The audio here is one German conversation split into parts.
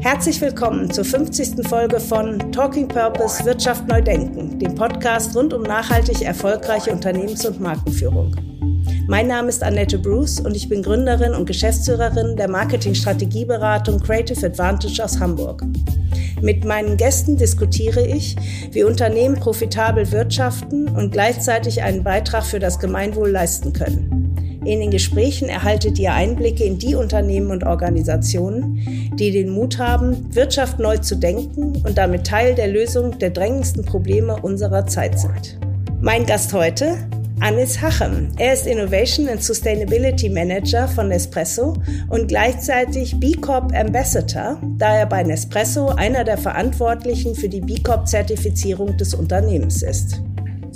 Herzlich willkommen zur 50. Folge von Talking Purpose Wirtschaft neu denken, dem Podcast rund um nachhaltig erfolgreiche Unternehmens- und Markenführung. Mein Name ist Annette Bruce und ich bin Gründerin und Geschäftsführerin der Marketing-Strategieberatung Creative Advantage aus Hamburg. Mit meinen Gästen diskutiere ich, wie Unternehmen profitabel wirtschaften und gleichzeitig einen Beitrag für das Gemeinwohl leisten können. In den Gesprächen erhaltet ihr Einblicke in die Unternehmen und Organisationen, die den Mut haben, Wirtschaft neu zu denken und damit Teil der Lösung der drängendsten Probleme unserer Zeit sind. Mein Gast heute, Anis Hachem. Er ist Innovation and Sustainability Manager von Nespresso und gleichzeitig B Corp Ambassador, da er bei Nespresso einer der Verantwortlichen für die B Corp Zertifizierung des Unternehmens ist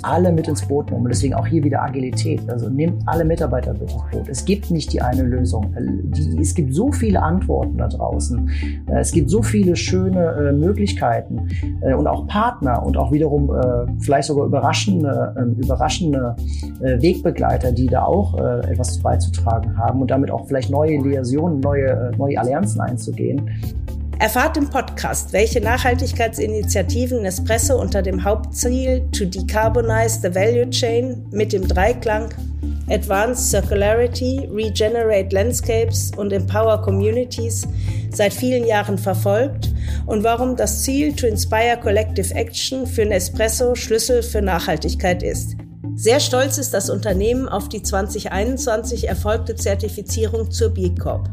alle mit ins Boot nehmen. Und deswegen auch hier wieder Agilität. Also nehmt alle Mitarbeiter mit ins Boot. Es gibt nicht die eine Lösung. Die, es gibt so viele Antworten da draußen. Äh, es gibt so viele schöne äh, Möglichkeiten äh, und auch Partner und auch wiederum äh, vielleicht sogar überraschende, ähm, überraschende äh, Wegbegleiter, die da auch äh, etwas beizutragen haben und damit auch vielleicht neue Liasionen, neue, neue Allianzen einzugehen. Erfahrt im Podcast, welche Nachhaltigkeitsinitiativen Nespresso unter dem Hauptziel To Decarbonize the Value Chain mit dem Dreiklang Advanced Circularity, Regenerate Landscapes und Empower Communities seit vielen Jahren verfolgt und warum das Ziel To Inspire Collective Action für Nespresso Schlüssel für Nachhaltigkeit ist. Sehr stolz ist das Unternehmen auf die 2021 erfolgte Zertifizierung zur B Corp.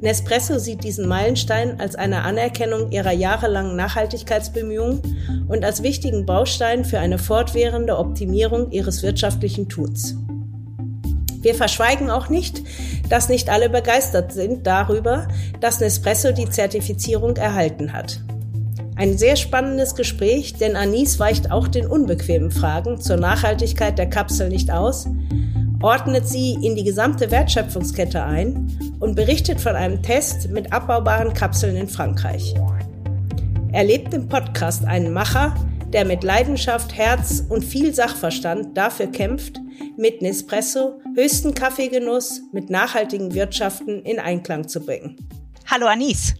Nespresso sieht diesen Meilenstein als eine Anerkennung ihrer jahrelangen Nachhaltigkeitsbemühungen und als wichtigen Baustein für eine fortwährende Optimierung ihres wirtschaftlichen Tuns. Wir verschweigen auch nicht, dass nicht alle begeistert sind darüber, dass Nespresso die Zertifizierung erhalten hat. Ein sehr spannendes Gespräch, denn Anis weicht auch den unbequemen Fragen zur Nachhaltigkeit der Kapsel nicht aus, ordnet sie in die gesamte Wertschöpfungskette ein und berichtet von einem Test mit abbaubaren Kapseln in Frankreich. Erlebt im Podcast einen Macher, der mit Leidenschaft, Herz und viel Sachverstand dafür kämpft, mit Nespresso höchsten Kaffeegenuss mit nachhaltigen Wirtschaften in Einklang zu bringen. Hallo Anis.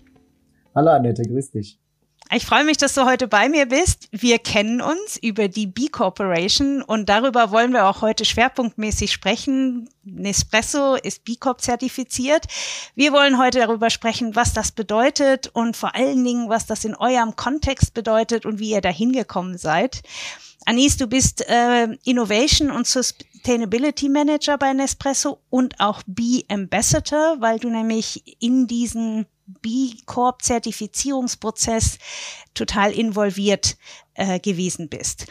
Hallo Annette, grüß dich. Ich freue mich, dass du heute bei mir bist. Wir kennen uns über die B Corporation und darüber wollen wir auch heute schwerpunktmäßig sprechen. Nespresso ist B Corp zertifiziert. Wir wollen heute darüber sprechen, was das bedeutet und vor allen Dingen, was das in eurem Kontext bedeutet und wie ihr da hingekommen seid. Anis, du bist äh, Innovation und Sustainability Manager bei Nespresso und auch B Ambassador, weil du nämlich in diesen B Corp Zertifizierungsprozess total involviert äh, gewesen bist.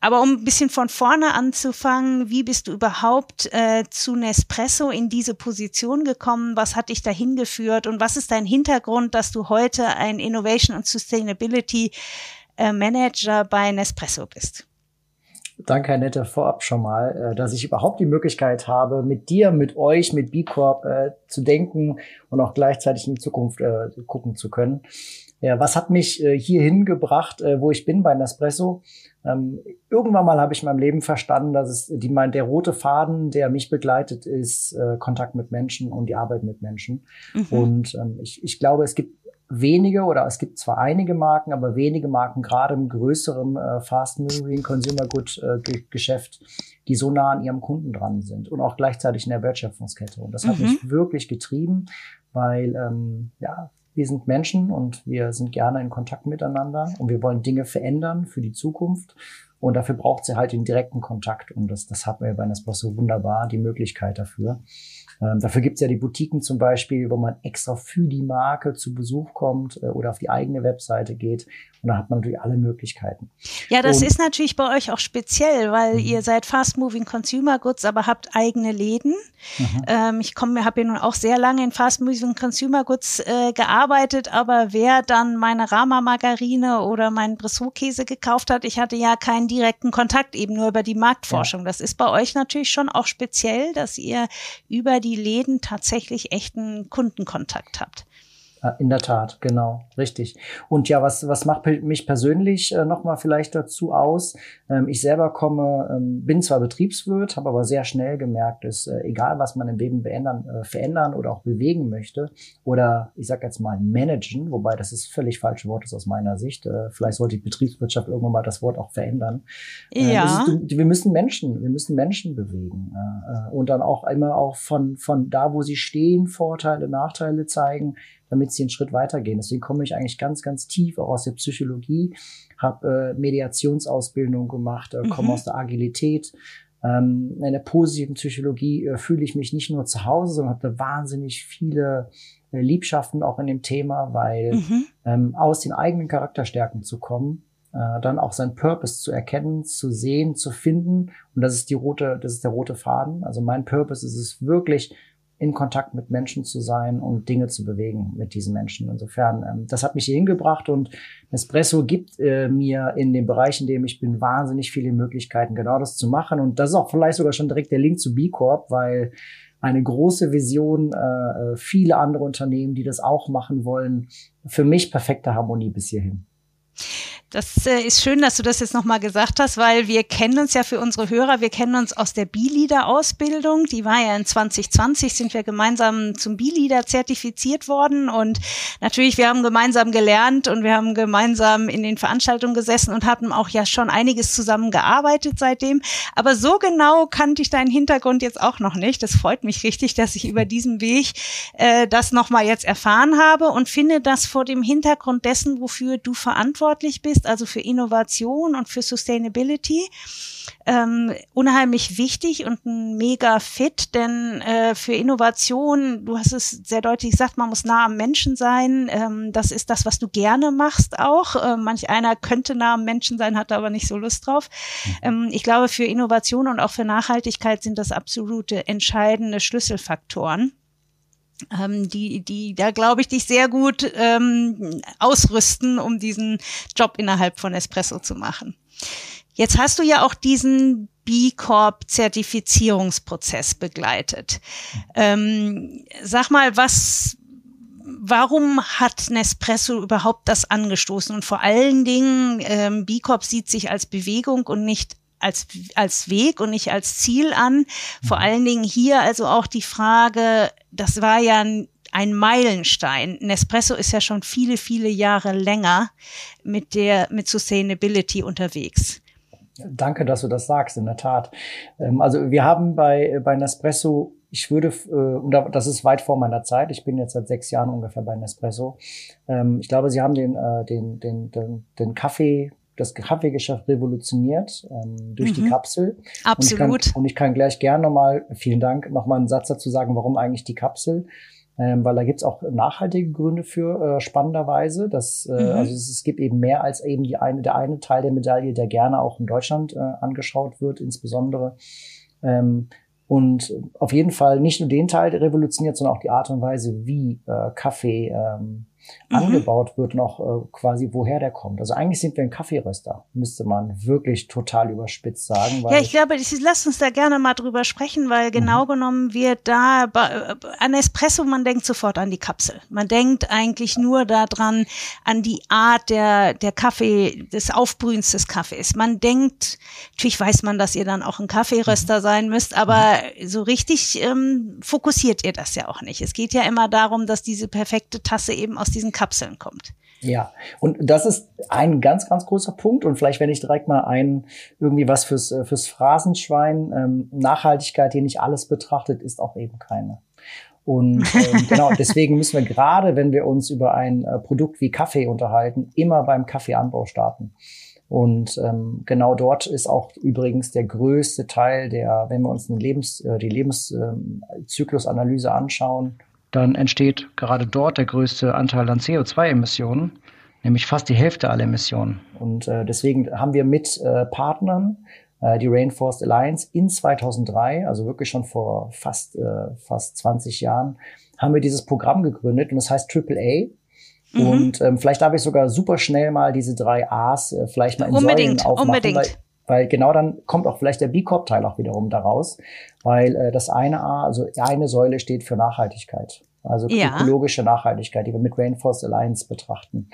Aber um ein bisschen von vorne anzufangen, wie bist du überhaupt äh, zu Nespresso in diese Position gekommen? Was hat dich dahin geführt und was ist dein Hintergrund, dass du heute ein Innovation und Sustainability äh, Manager bei Nespresso bist? Danke, Herr Nette, vorab schon mal, äh, dass ich überhaupt die Möglichkeit habe, mit dir, mit euch, mit B Corp äh, zu denken und auch gleichzeitig in die Zukunft äh, gucken zu können. Ja, was hat mich äh, hierhin gebracht, äh, wo ich bin bei Nespresso? Ähm, irgendwann mal habe ich in meinem Leben verstanden, dass es die, mein, der rote Faden, der mich begleitet, ist äh, Kontakt mit Menschen und die Arbeit mit Menschen. Mhm. Und ähm, ich, ich glaube, es gibt wenige oder es gibt zwar einige Marken, aber wenige Marken, gerade im größeren äh, Fast-Moving Consumer Good äh, Geschäft, die so nah an ihrem Kunden dran sind und auch gleichzeitig in der Wertschöpfungskette. Und das mhm. hat mich wirklich getrieben, weil ähm, ja, wir sind Menschen und wir sind gerne in Kontakt miteinander und wir wollen Dinge verändern für die Zukunft. Und dafür braucht sie halt den direkten Kontakt. Und das, das hat wir bei Nespresso wunderbar, die Möglichkeit dafür. Ähm, dafür gibt's ja die Boutiquen zum Beispiel, wo man extra für die Marke zu Besuch kommt äh, oder auf die eigene Webseite geht. Und da hat man natürlich alle Möglichkeiten. Ja, das und, ist natürlich bei euch auch speziell, weil mhm. ihr seid Fast Moving Consumer Goods, aber habt eigene Läden. Mhm. Ähm, ich komme, habe ja nun auch sehr lange in Fast Moving Consumer Goods äh, gearbeitet, aber wer dann meine Rama Margarine oder meinen Bressot Käse gekauft hat, ich hatte ja keinen direkten Kontakt eben nur über die Marktforschung. Ja. Das ist bei euch natürlich schon auch speziell, dass ihr über die Läden tatsächlich echten Kundenkontakt habt. In der Tat, genau, richtig. Und ja, was, was macht mich persönlich äh, nochmal vielleicht dazu aus? Ähm, ich selber komme, ähm, bin zwar Betriebswirt, habe aber sehr schnell gemerkt, dass äh, egal, was man im Leben beändern, äh, verändern oder auch bewegen möchte oder ich sage jetzt mal managen, wobei das ist völlig falsche Wort ist aus meiner Sicht. Äh, vielleicht sollte die Betriebswirtschaft irgendwann mal das Wort auch verändern. Äh, ja. Ist, wir müssen Menschen, wir müssen Menschen bewegen äh, und dann auch immer auch von, von da, wo sie stehen, Vorteile, Nachteile zeigen damit sie einen Schritt weitergehen. Deswegen komme ich eigentlich ganz, ganz tief auch aus der Psychologie, habe äh, Mediationsausbildung gemacht, äh, komme mhm. aus der Agilität. Ähm, in der positiven Psychologie äh, fühle ich mich nicht nur zu Hause, sondern habe wahnsinnig viele äh, Liebschaften auch in dem Thema, weil mhm. ähm, aus den eigenen Charakterstärken zu kommen, äh, dann auch sein Purpose zu erkennen, zu sehen, zu finden. Und das ist die rote, das ist der rote Faden. Also mein Purpose ist es wirklich, in Kontakt mit Menschen zu sein und Dinge zu bewegen mit diesen Menschen. Insofern, ähm, das hat mich hier hingebracht und Nespresso gibt äh, mir in dem Bereich, in dem ich bin, wahnsinnig viele Möglichkeiten, genau das zu machen. Und das ist auch vielleicht sogar schon direkt der Link zu B Corp, weil eine große Vision, äh, äh viele andere Unternehmen, die das auch machen wollen. Für mich perfekte Harmonie bis hierhin. Das äh, ist schön, dass du das jetzt nochmal gesagt hast, weil wir kennen uns ja für unsere Hörer, wir kennen uns aus der B-Leader-Ausbildung. Die war ja in 2020, sind wir gemeinsam zum B-Leader zertifiziert worden. Und natürlich, wir haben gemeinsam gelernt und wir haben gemeinsam in den Veranstaltungen gesessen und hatten auch ja schon einiges zusammen gearbeitet seitdem. Aber so genau kannte ich deinen Hintergrund jetzt auch noch nicht. Das freut mich richtig, dass ich über diesen Weg äh, das nochmal jetzt erfahren habe und finde das vor dem Hintergrund dessen, wofür du verantwortlich bist bist, also für Innovation und für Sustainability. Ähm, unheimlich wichtig und ein mega fit, denn äh, für Innovation, du hast es sehr deutlich gesagt, man muss nah am Menschen sein. Ähm, das ist das, was du gerne machst auch. Äh, manch einer könnte nah am Menschen sein, hat aber nicht so Lust drauf. Mhm. Ähm, ich glaube, für Innovation und auch für Nachhaltigkeit sind das absolute entscheidende Schlüsselfaktoren ähm, die, die da glaube ich dich sehr gut ähm, ausrüsten, um diesen Job innerhalb von Espresso zu machen. Jetzt hast du ja auch diesen B Corp Zertifizierungsprozess begleitet. Ähm, sag mal, was, warum hat Nespresso überhaupt das angestoßen? Und vor allen Dingen, ähm, B Corp sieht sich als Bewegung und nicht als, als Weg und nicht als Ziel an. Vor mhm. allen Dingen hier also auch die Frage, das war ja ein, ein Meilenstein. Nespresso ist ja schon viele, viele Jahre länger mit der, mit Sustainability unterwegs. Danke, dass du das sagst, in der Tat. Ähm, also wir haben bei, bei Nespresso, ich würde, äh, und das ist weit vor meiner Zeit, ich bin jetzt seit sechs Jahren ungefähr bei Nespresso. Ähm, ich glaube, sie haben den, äh, den, den, den, den Kaffee das Kaffeegeschäft revolutioniert ähm, durch mhm. die Kapsel. Absolut. Und ich, kann, und ich kann gleich gerne nochmal, vielen Dank, nochmal einen Satz dazu sagen, warum eigentlich die Kapsel. Ähm, weil da gibt's auch nachhaltige Gründe für, äh, spannenderweise. Dass, äh, mhm. Also es, es, gibt eben mehr als eben die eine, der eine Teil der Medaille, der gerne auch in Deutschland äh, angeschaut wird, insbesondere. Ähm, und auf jeden Fall nicht nur den Teil revolutioniert, sondern auch die Art und Weise, wie äh, Kaffee ähm, mhm. angebaut wird, noch äh, quasi woher der kommt. Also eigentlich sind wir ein Kaffeeröster, müsste man wirklich total überspitzt sagen. ja, ich glaube, ich, lass uns da gerne mal drüber sprechen, weil genau mhm. genommen wird da äh, an Espresso, man denkt sofort an die Kapsel. Man denkt eigentlich nur daran, an die Art der, der Kaffee, des Aufbrühens des Kaffees. Man denkt, natürlich weiß man, dass ihr dann auch ein Kaffeeröster mhm. sein müsst, aber mhm. so richtig ähm, fokussiert ihr das ja auch nicht. Es geht ja immer darum, dass diese perfekte Tasse eben aus diesen Kapseln kommt. Ja, und das ist ein ganz, ganz großer Punkt. Und vielleicht, wenn ich direkt mal ein, irgendwie was fürs, äh, fürs Phrasenschwein, ähm, Nachhaltigkeit, die nicht alles betrachtet, ist auch eben keine. Und ähm, genau, deswegen müssen wir gerade, wenn wir uns über ein äh, Produkt wie Kaffee unterhalten, immer beim Kaffeeanbau starten. Und ähm, genau dort ist auch übrigens der größte Teil der, wenn wir uns eine Lebens, äh, die Lebenszyklusanalyse anschauen, dann entsteht gerade dort der größte Anteil an CO2-Emissionen, nämlich fast die Hälfte aller Emissionen. Und äh, deswegen haben wir mit äh, Partnern äh, die Rainforest Alliance in 2003, also wirklich schon vor fast, äh, fast 20 Jahren, haben wir dieses Programm gegründet und das heißt AAA. Mhm. Und ähm, vielleicht darf ich sogar super schnell mal diese drei A's äh, vielleicht mal in unbedingt, Säulen aufmachen. Unbedingt. Weil, weil genau dann kommt auch vielleicht der B Corp-Teil auch wiederum daraus, weil äh, das eine A, also eine Säule steht für Nachhaltigkeit. also ja. ökologische Nachhaltigkeit, die wir mit Rainforest Alliance betrachten.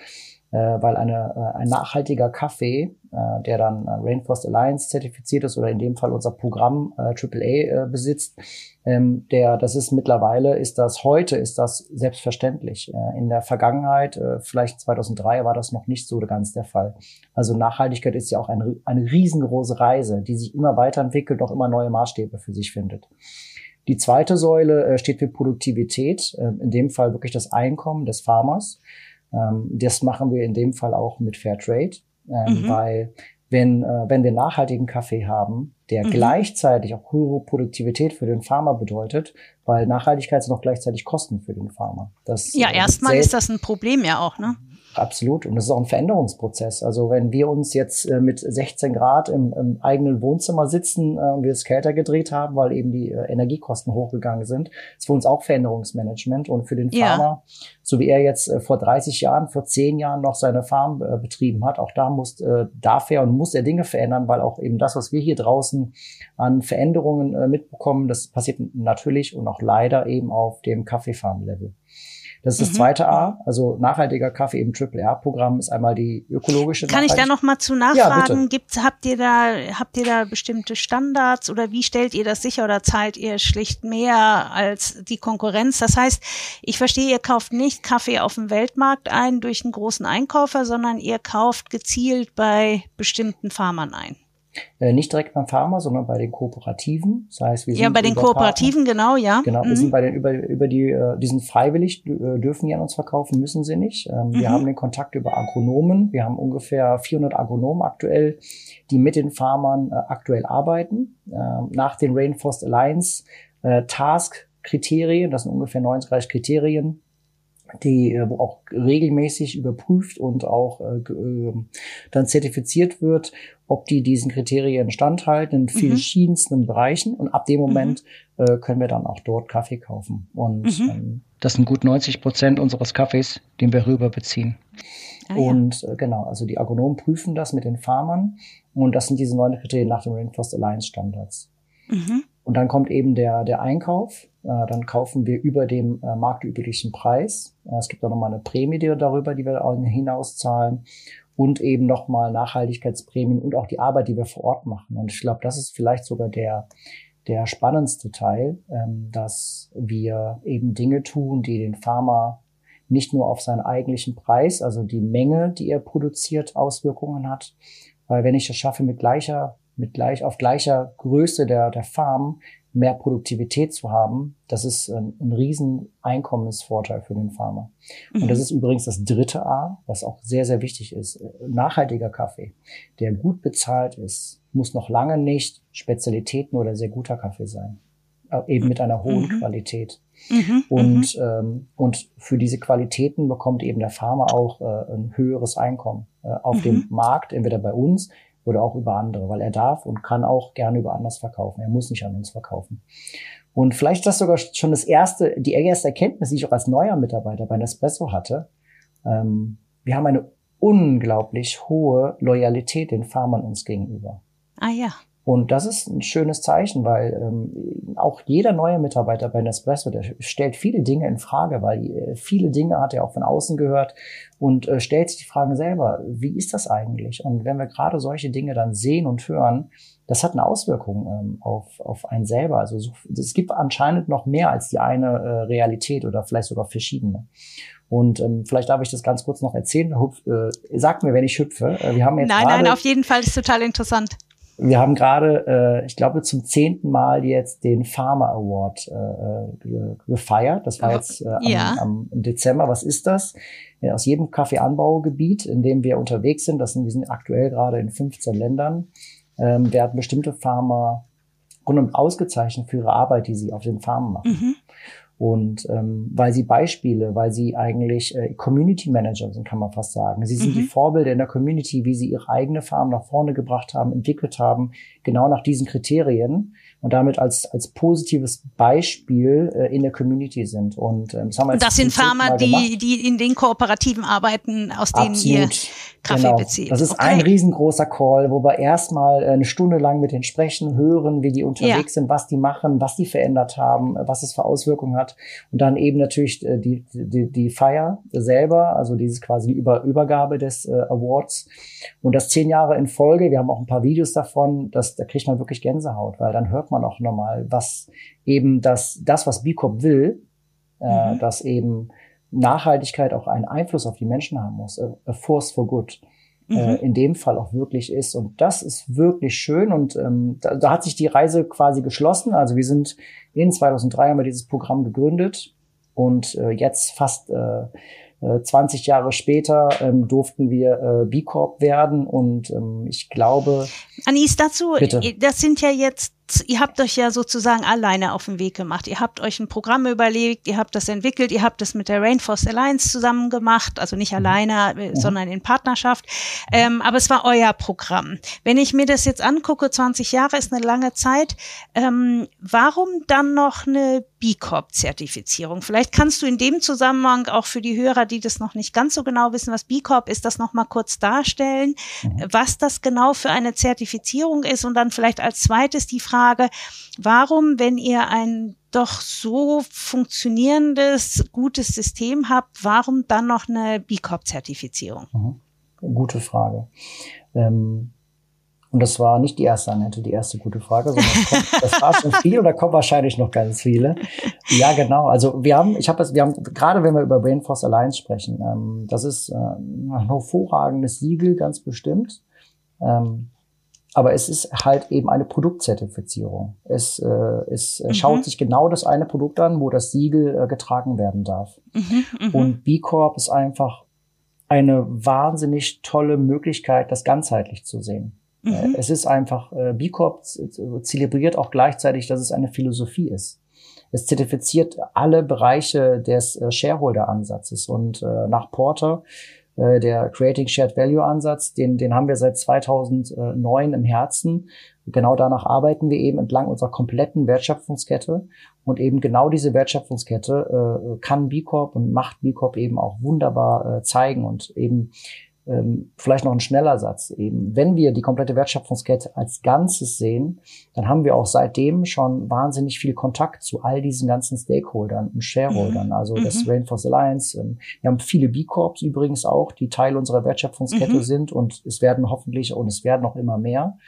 Äh, weil eine, äh, ein nachhaltiger Kaffee, äh, der dann Rainforest Alliance zertifiziert ist oder in dem Fall unser Programm AAA besitzt, ähm, der, das ist mittlerweile, ist das heute, ist das selbstverständlich. in der Vergangenheit, vielleicht 2003, war das noch nicht so ganz der Fall. Also Nachhaltigkeit ist ja auch eine, eine riesengroße Reise, die sich immer weiterentwickelt, auch immer neue Maßstäbe für sich findet. Die zweite Säule steht für Produktivität, in dem Fall wirklich das Einkommen des Farmers. Ähm, das machen wir in dem Fall auch mit Fairtrade, ähm, mhm. weil wenn, äh, wenn wir nachhaltigen Kaffee haben, der mhm. gleichzeitig auch höhere Produktivität für den Farmer bedeutet, weil Nachhaltigkeit sind auch gleichzeitig Kosten für den Farmer. Das, ja, äh, erstmal ist das ein Problem ja auch, ne? Absolut. Und das ist auch ein Veränderungsprozess. Also wenn wir uns jetzt äh, mit 16 Grad im, im eigenen Wohnzimmer sitzen äh, und wir es kälter gedreht haben, weil eben die äh, Energiekosten hochgegangen sind, ist für uns auch Veränderungsmanagement. Und für den Farmer, ja. so wie er jetzt vor 30 Jahren, vor 10 Jahren noch seine Farm betrieben hat, auch da muss, darf er und muss er Dinge verändern, weil auch eben das, was wir hier draußen an Veränderungen mitbekommen, das passiert natürlich und auch leider eben auf dem Kaffeefarm-Level. Das ist mhm. das zweite A, also nachhaltiger Kaffee im Triple R-Programm ist einmal die ökologische. Kann ich da noch mal zu nachfragen? Ja, Gibt's, habt ihr da, habt ihr da bestimmte Standards oder wie stellt ihr das sicher oder zahlt ihr schlicht mehr als die Konkurrenz? Das heißt, ich verstehe, ihr kauft nicht Kaffee auf dem Weltmarkt ein durch einen großen Einkäufer, sondern ihr kauft gezielt bei bestimmten Farmern ein. Äh, nicht direkt beim Pharma, sondern bei den Kooperativen. Das heißt, wir sind ja, bei den Kooperativen, Partner. genau, ja. Genau, mhm. wir sind bei den über, über die, äh, die sind freiwillig, äh, dürfen die an uns verkaufen, müssen sie nicht. Ähm, mhm. Wir haben den Kontakt über Agronomen. Wir haben ungefähr 400 Agronomen aktuell, die mit den Farmern äh, aktuell arbeiten. Ähm, nach den Rainforest Alliance Task Kriterien, das sind ungefähr 39 Kriterien, die äh, wo auch regelmäßig überprüft und auch äh, äh, dann zertifiziert wird, ob die diesen Kriterien standhalten in vielen mhm. verschiedensten Bereichen. Und ab dem mhm. Moment mhm. äh, können wir dann auch dort Kaffee kaufen. Und mhm. ähm, das sind gut 90 Prozent unseres Kaffees, den wir rüber beziehen. Ah, und äh, genau, also die Agronomen prüfen das mit den Farmern und das sind diese neun Kriterien nach den Rainforest Alliance Standards. Mhm. Und dann kommt eben der, der Einkauf. Äh, dann kaufen wir über dem äh, marktüblichen Preis. Äh, es gibt auch nochmal eine Prämie darüber, die wir hinauszahlen. Und eben nochmal Nachhaltigkeitsprämien und auch die Arbeit, die wir vor Ort machen. Und ich glaube, das ist vielleicht sogar der, der spannendste Teil, ähm, dass wir eben Dinge tun, die den Farmer nicht nur auf seinen eigentlichen Preis, also die Menge, die er produziert, Auswirkungen hat. Weil wenn ich das schaffe, mit gleicher mit gleich, auf gleicher Größe der, der Farm mehr Produktivität zu haben, das ist ein, ein riesen Einkommensvorteil für den Farmer. Mhm. Und das ist übrigens das dritte A, was auch sehr, sehr wichtig ist. Nachhaltiger Kaffee, der gut bezahlt ist, muss noch lange nicht Spezialitäten oder sehr guter Kaffee sein. Äh, eben mit einer hohen mhm. Qualität. Mhm. Und, mhm. ähm, und für diese Qualitäten bekommt eben der Farmer auch äh, ein höheres Einkommen äh, auf mhm. dem Markt, entweder bei uns oder auch über andere, weil er darf und kann auch gerne über anders verkaufen. Er muss nicht an uns verkaufen. Und vielleicht das sogar schon das erste, die erste Erkenntnis, die ich auch als neuer Mitarbeiter bei Nespresso hatte. Ähm, wir haben eine unglaublich hohe Loyalität den Farmern uns gegenüber. Ah ja. Und das ist ein schönes Zeichen, weil ähm, auch jeder neue Mitarbeiter bei Nespresso, der stellt viele Dinge in Frage, weil äh, viele Dinge hat er auch von außen gehört und äh, stellt sich die Frage selber, wie ist das eigentlich? Und wenn wir gerade solche Dinge dann sehen und hören, das hat eine Auswirkung ähm, auf, auf einen selber. Also so, es gibt anscheinend noch mehr als die eine äh, Realität oder vielleicht sogar verschiedene. Und ähm, vielleicht darf ich das ganz kurz noch erzählen. Hüpf, äh, sag mir, wenn ich hüpfe. Äh, wir haben jetzt nein, nein, auf jeden Fall ist total interessant. Wir haben gerade, äh, ich glaube, zum zehnten Mal jetzt den Pharma Award äh, gefeiert. Das war jetzt äh, am, ja. am, im Dezember. Was ist das? Ja, aus jedem Kaffeeanbaugebiet, in dem wir unterwegs sind, das sind, wir sind aktuell gerade in 15 Ländern, ähm, werden bestimmte Pharma rundum ausgezeichnet für ihre Arbeit, die sie auf den Farmen machen. Mhm. Und ähm, weil sie Beispiele, weil sie eigentlich äh, Community Manager sind, kann man fast sagen. Sie sind mhm. die Vorbilder in der Community, wie sie ihre eigene Farm nach vorne gebracht haben, entwickelt haben, genau nach diesen Kriterien und damit als als positives Beispiel äh, in der Community sind. Und ähm, das haben wir jetzt das sind Farmer, die die in den Kooperativen arbeiten, aus denen Absolut. ihr Kaffee genau. bezieht. Das ist okay. ein riesengroßer Call, wo wir erstmal äh, eine Stunde lang mit denen sprechen, hören, wie die unterwegs ja. sind, was die machen, was die verändert haben, was es für Auswirkungen hat. Und dann eben natürlich äh, die, die, die Feier selber, also dieses quasi die Über Übergabe des äh, Awards. Und das zehn Jahre in Folge, wir haben auch ein paar Videos davon, das, da kriegt man wirklich Gänsehaut, weil dann hört man auch nochmal, was eben das, das was B Corp will, äh, mhm. dass eben Nachhaltigkeit auch einen Einfluss auf die Menschen haben muss, a, a force for good. Äh, mhm. Äh, in dem Fall auch wirklich ist. Und das ist wirklich schön. Und ähm, da, da hat sich die Reise quasi geschlossen. Also wir sind in 2003 haben wir dieses Programm gegründet und äh, jetzt fast äh, 20 äh, Jahre später ähm, durften wir äh, B Corp werden und ähm, ich glaube. Anis, dazu, bitte. das sind ja jetzt ihr habt euch ja sozusagen alleine auf den Weg gemacht. Ihr habt euch ein Programm überlegt, ihr habt das entwickelt, ihr habt das mit der Rainforest Alliance zusammen gemacht, also nicht mhm. alleine, äh, mhm. sondern in Partnerschaft. Ähm, aber es war euer Programm. Wenn ich mir das jetzt angucke, 20 Jahre ist eine lange Zeit, ähm, warum dann noch eine B Corp-Zertifizierung? Vielleicht kannst du in dem Zusammenhang auch für die Hörer, die das noch nicht ganz so genau wissen, was B Corp ist, das noch mal kurz darstellen, mhm. was das genau für eine Zertifizierung ist und dann vielleicht als zweites die Frage, Frage, warum, wenn ihr ein doch so funktionierendes, gutes System habt, warum dann noch eine B Corp-Zertifizierung? Mhm. Gute Frage. Ähm und das war nicht die erste Annette, die erste gute Frage, sondern kommt, das war schon viel und da kommen wahrscheinlich noch ganz viele. Ja, genau. Also wir haben, ich habe es, wir haben gerade, wenn wir über Brainforce Alliance sprechen, ähm, das ist äh, ein hervorragendes Siegel, ganz bestimmt. Ähm, aber es ist halt eben eine Produktzertifizierung. Es, äh, es mhm. schaut sich genau das eine Produkt an, wo das Siegel äh, getragen werden darf. Mhm, mh. Und B Corp ist einfach eine wahnsinnig tolle Möglichkeit, das ganzheitlich zu sehen. Mhm. Äh, es ist einfach, äh, B Corp zelebriert auch gleichzeitig, dass es eine Philosophie ist. Es zertifiziert alle Bereiche des äh, Shareholder-Ansatzes und äh, nach Porter äh, der Creating Shared Value Ansatz, den, den haben wir seit 2009 im Herzen. Genau danach arbeiten wir eben entlang unserer kompletten Wertschöpfungskette. Und eben genau diese Wertschöpfungskette äh, kann B Corp und macht B Corp eben auch wunderbar äh, zeigen und eben vielleicht noch ein schneller Satz eben. Wenn wir die komplette Wertschöpfungskette als Ganzes sehen, dann haben wir auch seitdem schon wahnsinnig viel Kontakt zu all diesen ganzen Stakeholdern und Shareholdern, mhm. also mhm. das Rainforest Alliance. Ähm, wir haben viele B-Corps übrigens auch, die Teil unserer Wertschöpfungskette mhm. sind und es werden hoffentlich und es werden noch immer mehr.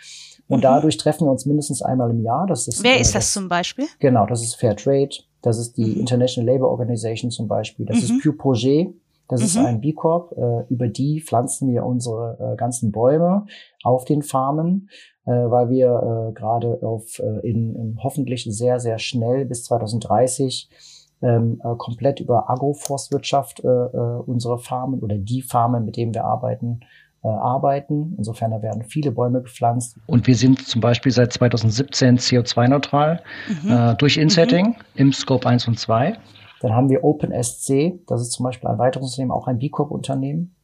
Und mhm. dadurch treffen wir uns mindestens einmal im Jahr. Das ist, Wer äh, ist das, das, zum Beispiel? Genau, das ist Fair Trade, das ist die mhm. International Labour Organization zum Beispiel, das ist mhm. Pure Projet, das mhm. ist ein B Corp. Äh, über die pflanzen wir unsere äh, ganzen Bäume auf den Farmen, äh, weil wir äh, gerade auf äh, in, in hoffentlich sehr sehr schnell bis 2030 ähm, äh, komplett über Agroforstwirtschaft äh, äh, unsere Farmen oder die Farmen, mit denen wir arbeiten, äh, arbeiten. Insofern da werden viele Bäume gepflanzt. Und wir sind zum Beispiel seit 2017 CO2-neutral mhm. äh, durch Insetting mhm. im Scope 1 und 2. Dann haben wir OpenSC, das ist zum Beispiel ein weiteres Unternehmen, auch ein B Corp-Unternehmen.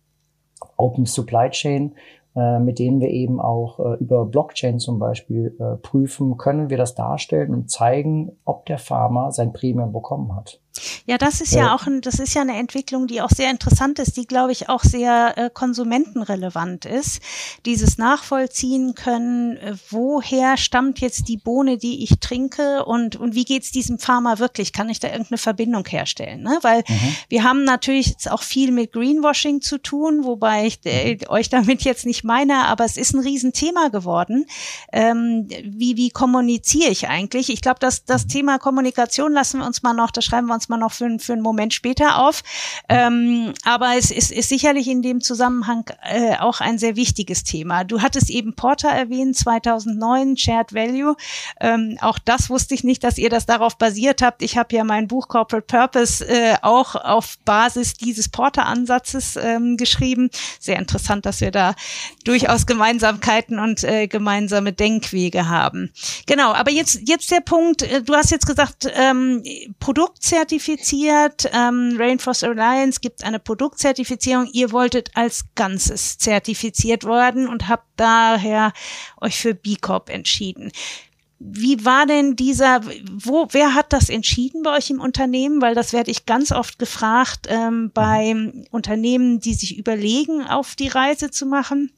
Open Supply Chain, äh, mit denen wir eben auch äh, über Blockchain zum Beispiel äh, prüfen, können wir das darstellen und zeigen, ob der Farmer sein Premium bekommen hat. Ja, das ist ja, ja auch ein, das ist ja eine Entwicklung, die auch sehr interessant ist, die glaube ich auch sehr äh, konsumentenrelevant ist. Dieses Nachvollziehen können, äh, woher stammt jetzt die Bohne, die ich trinke und und wie geht's diesem Farmer wirklich? Kann ich da irgendeine Verbindung herstellen? Ne? Weil mhm. wir haben natürlich jetzt auch viel mit Greenwashing zu tun, wobei ich äh, mhm. euch damit jetzt nicht meine, aber es ist ein Riesenthema geworden. Ähm, wie wie kommuniziere ich eigentlich? Ich glaube, dass das mhm. Thema Kommunikation lassen wir uns mal noch, das schreiben wir uns mal noch für, für einen Moment später auf. Ähm, aber es ist, ist sicherlich in dem Zusammenhang äh, auch ein sehr wichtiges Thema. Du hattest eben Porter erwähnt, 2009, Shared Value. Ähm, auch das wusste ich nicht, dass ihr das darauf basiert habt. Ich habe ja mein Buch Corporate Purpose äh, auch auf Basis dieses Porter-Ansatzes ähm, geschrieben. Sehr interessant, dass wir da durchaus Gemeinsamkeiten und äh, gemeinsame Denkwege haben. Genau, aber jetzt, jetzt der Punkt, äh, du hast jetzt gesagt, ähm, Produktzertifizierung zertifiziert. Ähm, Rainforest Alliance gibt eine Produktzertifizierung. Ihr wolltet als Ganzes zertifiziert worden und habt daher euch für B Corp entschieden. wie war denn dieser, wo, wer hat das entschieden bei euch im Unternehmen? Weil das werde ich ganz oft gefragt ähm, bei Unternehmen, die sich überlegen, auf die Reise zu machen.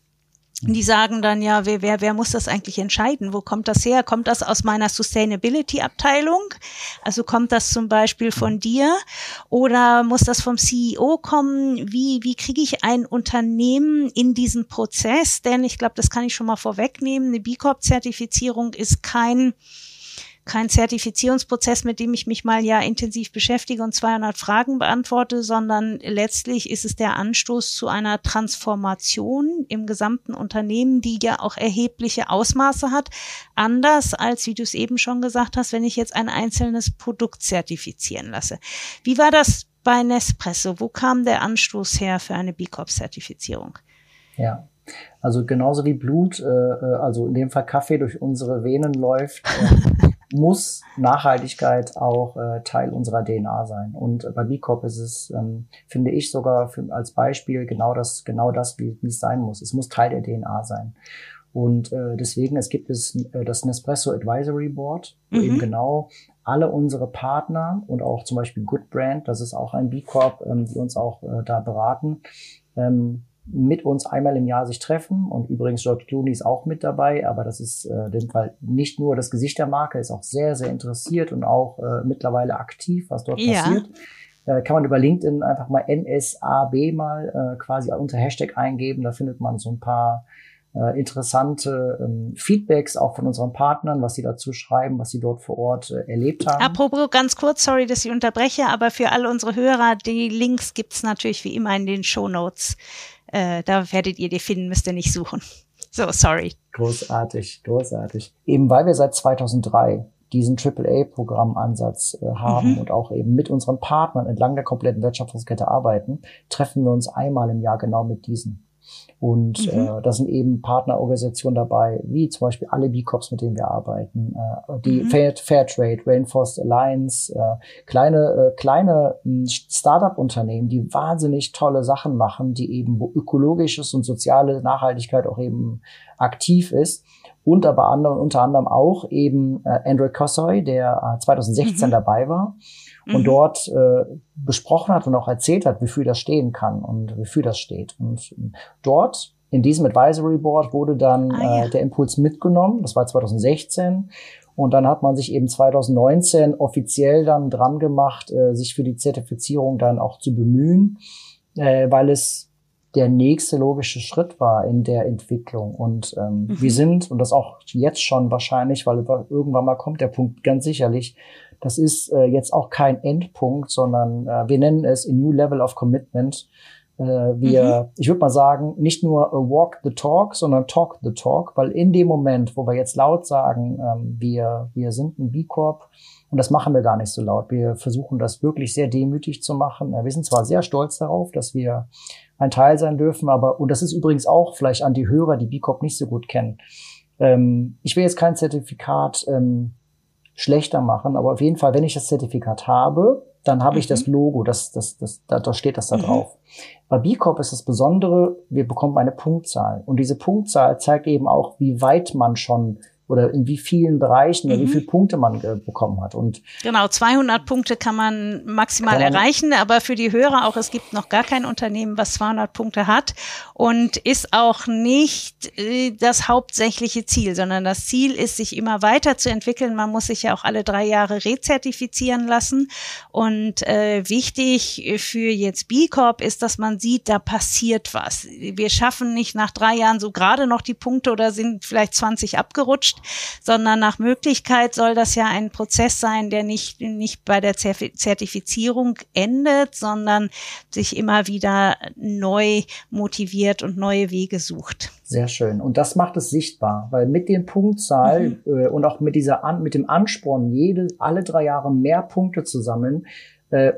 Die sagen dann ja, wer, wer, wer muss das eigentlich entscheiden? Wo kommt das her? Kommt das aus meiner Sustainability-Abteilung? Also kommt das zum Beispiel von dir? Oder muss das vom CEO kommen? Wie, wie kriege ich ein Unternehmen in diesen Prozess? Denn ich glaube, das kann ich schon mal vorwegnehmen. Eine B Corp-Zertifizierung ist kein kein Zertifizierungsprozess, mit dem ich mich mal ja intensiv beschäftige und 200 Fragen beantworte, sondern letztlich ist es der Anstoß zu einer Transformation im gesamten Unternehmen, die ja auch erhebliche Ausmaße hat. Anders als, wie du es eben schon gesagt hast, wenn ich jetzt ein einzelnes Produkt zertifizieren lasse. Wie war das bei Nespresso? Wo kam der Anstoß her für eine B Corp-Zertifizierung? Ja, also genauso wie Blut, äh, äh also in dem Fall Kaffee durch unsere Venen läuft, äh, muss Nachhaltigkeit auch äh, Teil unserer DNA sein. Und bei B Corp ist es, ähm, finde ich sogar für, als Beispiel genau das, genau das, wie, wie es sein muss. Es muss Teil der DNA sein. Und äh, deswegen, es gibt es äh, das Nespresso Advisory Board, wo mhm. eben genau alle unsere Partner und auch zum Beispiel Good Brand, das ist auch ein B Corp, ähm, die uns auch äh, da beraten, ähm, mit uns einmal im Jahr sich treffen. Und übrigens George Clooney ist auch mit dabei, aber das ist äh, Fall nicht nur das Gesicht der Marke, ist auch sehr, sehr interessiert und auch äh, mittlerweile aktiv, was dort ja. passiert. Äh, kann man über LinkedIn einfach mal NSAB mal äh, quasi unter Hashtag eingeben. Da findet man so ein paar äh, interessante ähm, Feedbacks auch von unseren Partnern, was sie dazu schreiben, was sie dort vor Ort äh, erlebt haben. Apropos ganz kurz, sorry, dass ich unterbreche, aber für alle unsere Hörer, die Links gibt's natürlich wie immer in den Show Notes äh, da werdet ihr die finden, müsst ihr nicht suchen. So, sorry. Großartig, großartig. Eben weil wir seit 2003 diesen AAA-Programmansatz äh, haben mhm. und auch eben mit unseren Partnern entlang der kompletten Wertschöpfungskette arbeiten, treffen wir uns einmal im Jahr genau mit diesen. Und mhm. äh, da sind eben Partnerorganisationen dabei, wie zum Beispiel alle B-Corps, mit denen wir arbeiten, äh, die mhm. Fair, Fairtrade, Rainforest Alliance, äh, kleine, äh, kleine hm, Startup-Unternehmen, die wahnsinnig tolle Sachen machen, die eben wo ökologisches und soziale Nachhaltigkeit auch eben aktiv ist. Und aber andere, unter anderem auch eben äh, Andrew Kossoy, der äh, 2016 mhm. dabei war und mhm. dort äh, besprochen hat und auch erzählt hat, wofür das stehen kann und wofür das steht. Und dort in diesem Advisory Board wurde dann ah, ja. äh, der Impuls mitgenommen. Das war 2016. Und dann hat man sich eben 2019 offiziell dann dran gemacht, äh, sich für die Zertifizierung dann auch zu bemühen, äh, weil es der nächste logische Schritt war in der Entwicklung. Und ähm, mhm. wir sind, und das auch jetzt schon wahrscheinlich, weil irgendwann mal kommt der Punkt ganz sicherlich, das ist äh, jetzt auch kein Endpunkt, sondern äh, wir nennen es a new level of commitment. Äh, wir, mhm. ich würde mal sagen, nicht nur walk the talk, sondern talk the talk, weil in dem Moment, wo wir jetzt laut sagen, ähm, wir, wir sind ein B Corp, und das machen wir gar nicht so laut. Wir versuchen das wirklich sehr demütig zu machen. Wir sind zwar sehr stolz darauf, dass wir ein Teil sein dürfen, aber, und das ist übrigens auch vielleicht an die Hörer, die B Corp nicht so gut kennen. Ähm, ich will jetzt kein Zertifikat ähm, schlechter machen. Aber auf jeden Fall, wenn ich das Zertifikat habe, dann habe mhm. ich das mhm. Logo, das, das, das, da, da steht das da mhm. drauf. Bei B Corp ist das Besondere, wir bekommen eine Punktzahl. Und diese Punktzahl zeigt eben auch, wie weit man schon oder in wie vielen Bereichen mhm. oder wie viele Punkte man bekommen hat. Und genau, 200 Punkte kann man maximal kann man erreichen, aber für die Hörer auch, es gibt noch gar kein Unternehmen, was 200 Punkte hat und ist auch nicht äh, das hauptsächliche Ziel, sondern das Ziel ist, sich immer weiter zu entwickeln. Man muss sich ja auch alle drei Jahre rezertifizieren lassen und äh, wichtig für jetzt B Corp ist, dass man sieht, da passiert was. Wir schaffen nicht nach drei Jahren so gerade noch die Punkte oder sind vielleicht 20 abgerutscht, sondern nach Möglichkeit soll das ja ein Prozess sein, der nicht, nicht bei der Zertifizierung endet, sondern sich immer wieder neu motiviert und neue Wege sucht. Sehr schön. Und das macht es sichtbar, weil mit den Punktzahl mhm. äh, und auch mit dieser mit dem Ansporn, jede alle drei Jahre mehr Punkte zu sammeln,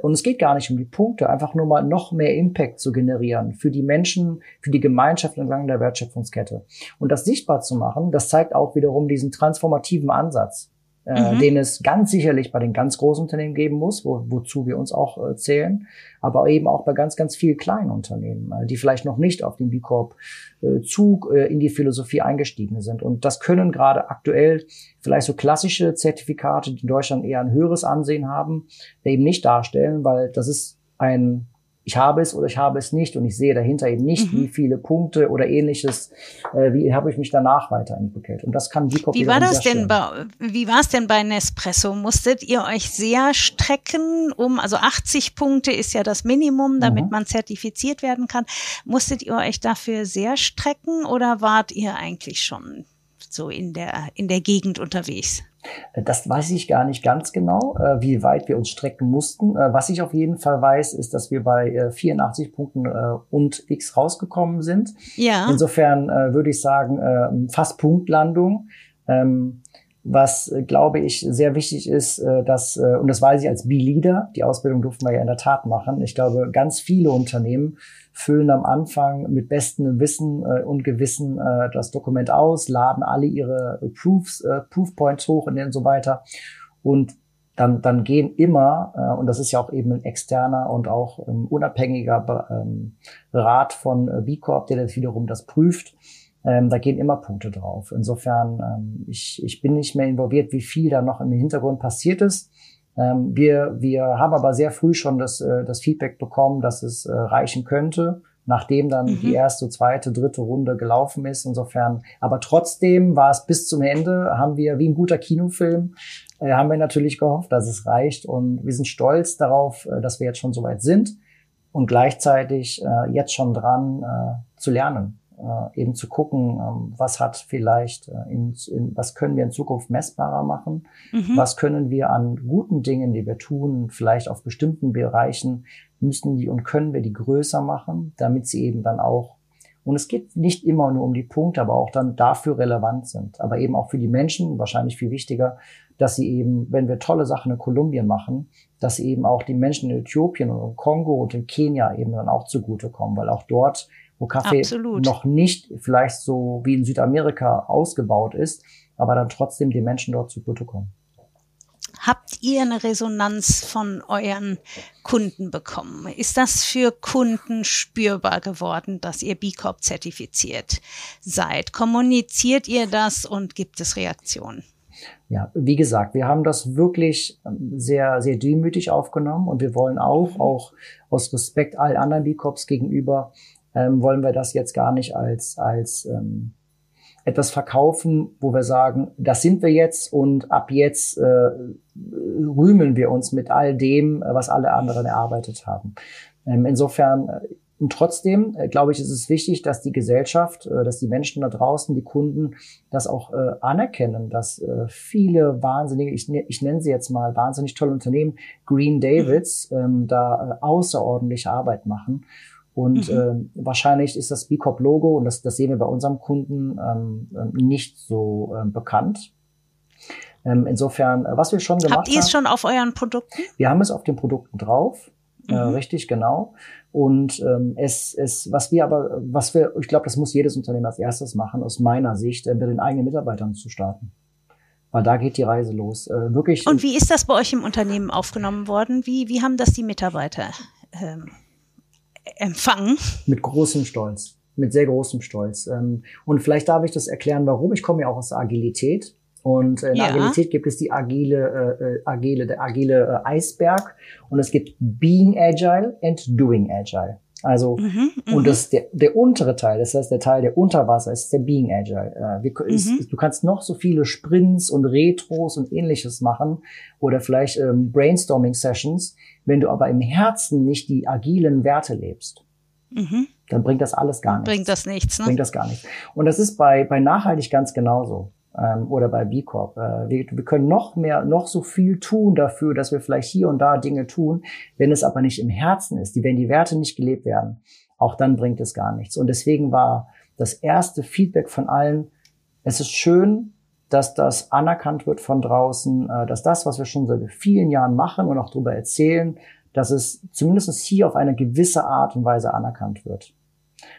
und es geht gar nicht um die Punkte, einfach nur mal noch mehr Impact zu generieren für die Menschen, für die Gemeinschaft entlang der Wertschöpfungskette. Und das sichtbar zu machen, das zeigt auch wiederum diesen transformativen Ansatz. Äh, mhm. den es ganz sicherlich bei den ganz großen Unternehmen geben muss, wo, wozu wir uns auch äh, zählen, aber eben auch bei ganz, ganz vielen kleinen Unternehmen, äh, die vielleicht noch nicht auf den B Corp äh, Zug äh, in die Philosophie eingestiegen sind. Und das können gerade aktuell vielleicht so klassische Zertifikate, die in Deutschland eher ein höheres Ansehen haben, eben nicht darstellen, weil das ist ein ich habe es oder ich habe es nicht und ich sehe dahinter eben nicht, mhm. wie viele Punkte oder ähnliches, äh, wie habe ich mich danach weiterentwickelt. Und das kann Depop Wie war das denn bei, wie war es denn bei Nespresso? Musstet ihr euch sehr strecken, um, also 80 Punkte ist ja das Minimum, damit mhm. man zertifiziert werden kann. Musstet ihr euch dafür sehr strecken oder wart ihr eigentlich schon so in der, in der Gegend unterwegs? Das weiß ich gar nicht ganz genau, äh, wie weit wir uns strecken mussten. Äh, was ich auf jeden Fall weiß, ist, dass wir bei 84 äh, Punkten und X rausgekommen sind. Ja. Insofern würde ich sagen, fast Punktlandung. Was, glaube ich, sehr wichtig ist, dass, und das weiß ich als B-Leader, die Ausbildung durften wir ja in der Tat machen. Ich glaube, ganz viele Unternehmen füllen am Anfang mit bestem Wissen äh, und Gewissen äh, das Dokument aus, laden alle ihre Proofs, äh, Proof Points hoch und so weiter. Und dann, dann gehen immer, äh, und das ist ja auch eben ein externer und auch ähm, unabhängiger ähm, Rat von äh, B Corp, der das wiederum das prüft, ähm, da gehen immer Punkte drauf. Insofern, ähm, ich, ich bin nicht mehr involviert, wie viel da noch im Hintergrund passiert ist. Ähm, wir, wir haben aber sehr früh schon das, äh, das Feedback bekommen, dass es äh, reichen könnte, nachdem dann mhm. die erste, zweite, dritte Runde gelaufen ist. Insofern, aber trotzdem war es bis zum Ende, haben wir wie ein guter Kinofilm, äh, haben wir natürlich gehofft, dass es reicht. Und wir sind stolz darauf, äh, dass wir jetzt schon so weit sind und gleichzeitig äh, jetzt schon dran äh, zu lernen äh, eben zu gucken, ähm, was hat vielleicht, äh, in, in, was können wir in Zukunft messbarer machen, mhm. was können wir an guten Dingen, die wir tun, vielleicht auf bestimmten Bereichen müssen die und können wir die größer machen, damit sie eben dann auch und es geht nicht immer nur um die Punkte, aber auch dann dafür relevant sind. Aber eben auch für die Menschen, wahrscheinlich viel wichtiger, dass sie eben, wenn wir tolle Sachen in Kolumbien machen, dass eben auch die Menschen in Äthiopien und in Kongo und in Kenia eben dann auch zugutekommen, weil auch dort wo Kaffee Absolut. noch nicht vielleicht so wie in Südamerika ausgebaut ist, aber dann trotzdem die Menschen dort zugutekommen. Habt ihr eine Resonanz von euren Kunden bekommen? Ist das für Kunden spürbar geworden, dass ihr B Corp zertifiziert seid? Kommuniziert ihr das und gibt es Reaktionen? Ja, wie gesagt, wir haben das wirklich sehr, sehr demütig aufgenommen und wir wollen auch, mhm. auch aus Respekt allen anderen B Corps gegenüber ähm, wollen wir das jetzt gar nicht als, als ähm, etwas verkaufen, wo wir sagen, das sind wir jetzt und ab jetzt äh, rühmen wir uns mit all dem, was alle anderen erarbeitet haben. Ähm, insofern äh, und trotzdem, äh, glaube ich, ist es wichtig, dass die Gesellschaft, äh, dass die Menschen da draußen, die Kunden, das auch äh, anerkennen, dass äh, viele wahnsinnige, ich, ne, ich nenne sie jetzt mal wahnsinnig tolle Unternehmen, Green Davids, ähm, da äh, außerordentliche Arbeit machen. Und mhm. äh, wahrscheinlich ist das B Corp Logo, und das, das sehen wir bei unserem Kunden, ähm, ähm nicht so ähm, bekannt. Ähm, insofern, äh, was wir schon gemacht haben. Habt ihr es schon auf euren Produkten? Wir haben es auf den Produkten drauf. Äh, mhm. Äh, richtig, genau. Und ähm, es, es, was wir aber, was wir, ich glaube, das muss jedes Unternehmen als erstes machen, aus meiner Sicht, äh, mit den eigenen Mitarbeitern zu starten. Weil da geht die Reise los. Äh, wirklich. Und wie ist das bei euch im Unternehmen aufgenommen worden? Wie, wie haben das die Mitarbeiter ähm, empfangen. Mit großem Stolz, mit sehr großem Stolz. Ähm, und vielleicht darf ich das erklären, warum. Ich komme ja auch aus der Agilität. Und in ja. Agilität gibt es die agile, äh, äh, agile, der agile äh, Eisberg. Und es gibt Being Agile and Doing Agile. Also, mhm, und mhm. das der, der untere Teil, das heißt der Teil, der unter Wasser ist, der Being Agile. Äh, wir, mhm. ist, du kannst noch so viele Sprints und Retros und ähnliches machen oder vielleicht ähm, Brainstorming-Sessions. Wenn du aber im Herzen nicht die agilen Werte lebst, mhm. dann bringt das alles gar nichts. Bringt das nichts, ne? Bringt das gar nichts. Und das ist bei, bei nachhaltig ganz genauso ähm, oder bei B Corp. Äh, wir, wir können noch mehr, noch so viel tun dafür, dass wir vielleicht hier und da Dinge tun. Wenn es aber nicht im Herzen ist, wenn die Werte nicht gelebt werden, auch dann bringt es gar nichts. Und deswegen war das erste Feedback von allen, es ist schön, dass das anerkannt wird von draußen, äh, dass das, was wir schon seit vielen Jahren machen und auch darüber erzählen, dass es zumindest hier auf eine gewisse Art und Weise anerkannt wird.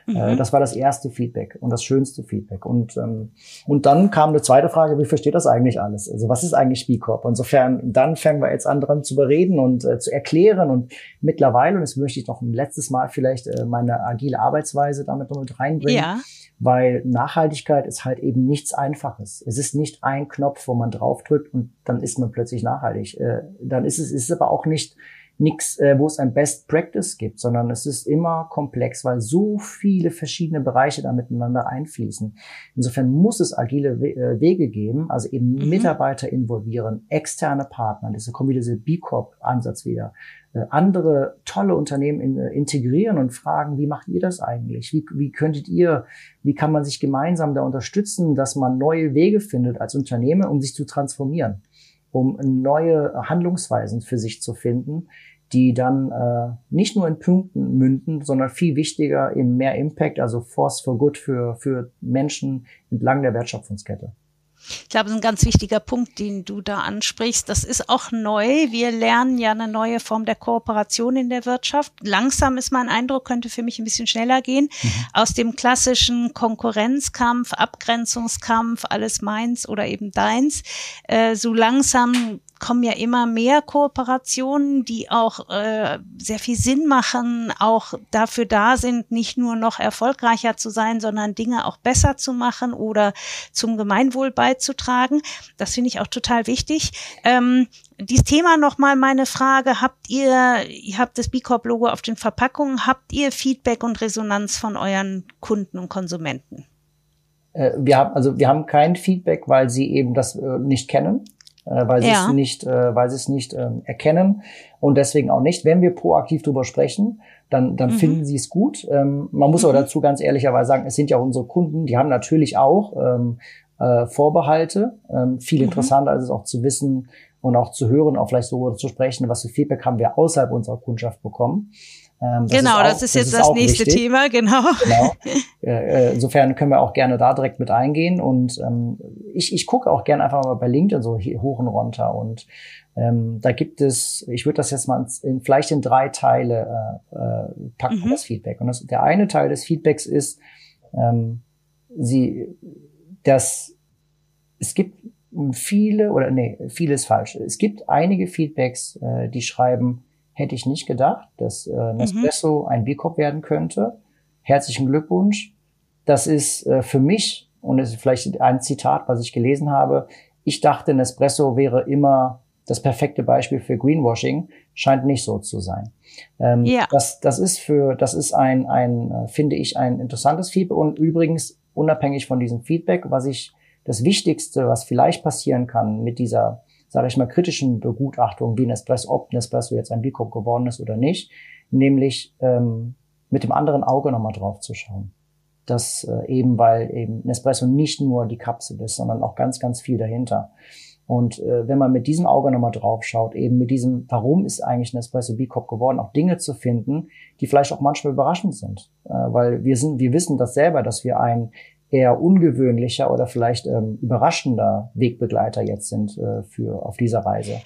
Äh, mhm. Das war das erste Feedback und das schönste Feedback. Und, ähm, und dann kam eine zweite Frage, wie versteht das eigentlich alles? Also was ist eigentlich B Corp? Insofern, dann fangen wir jetzt an dran zu bereden und äh, zu erklären. Und mittlerweile, und das möchte ich noch ein letztes Mal vielleicht äh, meine agile Arbeitsweise damit noch mit reinbringen. Ja. Weil Nachhaltigkeit ist halt eben nichts Einfaches. Es ist nicht ein Knopf, wo man draufdrückt und dann ist man plötzlich nachhaltig. Äh, dann ist es, ist es aber auch nicht nichts, äh, wo es ein Best Practice gibt, sondern es ist immer komplex, weil so viele verschiedene Bereiche da miteinander einfließen. Insofern muss es agile We äh, Wege geben, also eben mhm. Mitarbeiter involvieren, externe Partner, das kommt wieder dieser B Corp Ansatz wieder, äh, andere tolle Unternehmen in, äh, integrieren und fragen, wie macht ihr das eigentlich? Wie, wie könntet ihr, wie kann man sich gemeinsam da unterstützen, dass man neue Wege findet als Unternehmen, um sich zu transformieren? Um neue Handlungsweisen für sich zu finden, die dann äh, nicht nur in Punkten münden, sondern viel wichtiger in mehr Impact, also Force for Good für, für Menschen entlang der Wertschöpfungskette. Ich glaube, das ist ein ganz wichtiger Punkt, den du da ansprichst. Das ist auch neu. Wir lernen ja eine neue Form der Kooperation in der Wirtschaft. Langsam ist mein Eindruck, könnte für mich ein bisschen schneller gehen. Mhm. Aus dem klassischen Konkurrenzkampf, Abgrenzungskampf, alles meins oder eben deins, äh, so langsam kommen ja immer mehr Kooperationen, die auch äh, sehr viel Sinn machen, auch dafür da sind, nicht nur noch erfolgreicher zu sein, sondern Dinge auch besser zu machen oder zum Gemeinwohl beizutragen. Das finde ich auch total wichtig. Ähm, dieses Thema nochmal meine Frage, habt ihr, ihr habt das B Corp Logo auf den Verpackungen, habt ihr Feedback und Resonanz von euren Kunden und Konsumenten? Äh, wir haben, also wir haben kein Feedback, weil sie eben das äh, nicht kennen äh, weil sie ja. es nicht, äh, weil sie es nicht äh, erkennen und deswegen auch nicht. Wenn wir proaktiv drüber sprechen, dann, dann mhm. finden sie es gut. Ähm, man muss mhm. aber dazu ganz ehrlicherweise sagen, es sind ja unsere Kunden, die haben natürlich auch ähm, äh, Vorbehalte. Ähm, viel mhm. interessanter ist es auch zu wissen und auch zu hören, auch vielleicht so zu sprechen, was für Feedback haben wir außerhalb unserer Kundschaft bekommen. Ähm, das genau, ist auch, das ist jetzt das, ist das nächste wichtig. Thema, genau. genau. Äh, insofern können wir auch gerne da direkt mit eingehen. Und ähm, ich, ich gucke auch gerne einfach mal bei LinkedIn so hoch und runter. Und ähm, da gibt es, ich würde das jetzt mal in, vielleicht in drei Teile äh, äh, packen, mhm. das Feedback. Und das, der eine Teil des Feedbacks ist, ähm, sie, dass es gibt viele, oder nee, vieles falsch. Es gibt einige Feedbacks, äh, die schreiben, hätte ich nicht gedacht, dass äh, Nespresso mhm. ein B-Corp werden könnte. Herzlichen Glückwunsch. Das ist äh, für mich, und es ist vielleicht ein Zitat, was ich gelesen habe, ich dachte, Nespresso wäre immer das perfekte Beispiel für Greenwashing, scheint nicht so zu sein. Ähm, ja. das, das ist für, das ist ein, ein, äh, finde ich, ein interessantes Feedback und übrigens unabhängig von diesem Feedback, was ich, das Wichtigste, was vielleicht passieren kann mit dieser sage ich mal, kritischen Begutachtung, wie Nespresso, ob Nespresso jetzt ein B Corp geworden ist oder nicht, nämlich ähm, mit dem anderen Auge nochmal drauf zu schauen. Das äh, eben, weil eben Nespresso nicht nur die Kapsel ist, sondern auch ganz, ganz viel dahinter. Und äh, wenn man mit diesem Auge nochmal drauf schaut, eben mit diesem, warum ist eigentlich Nespresso B Corp geworden, auch Dinge zu finden, die vielleicht auch manchmal überraschend sind. Äh, weil wir sind, wir wissen das selber, dass wir ein eher ungewöhnlicher oder vielleicht ähm, überraschender Wegbegleiter jetzt sind äh, für auf dieser Reise.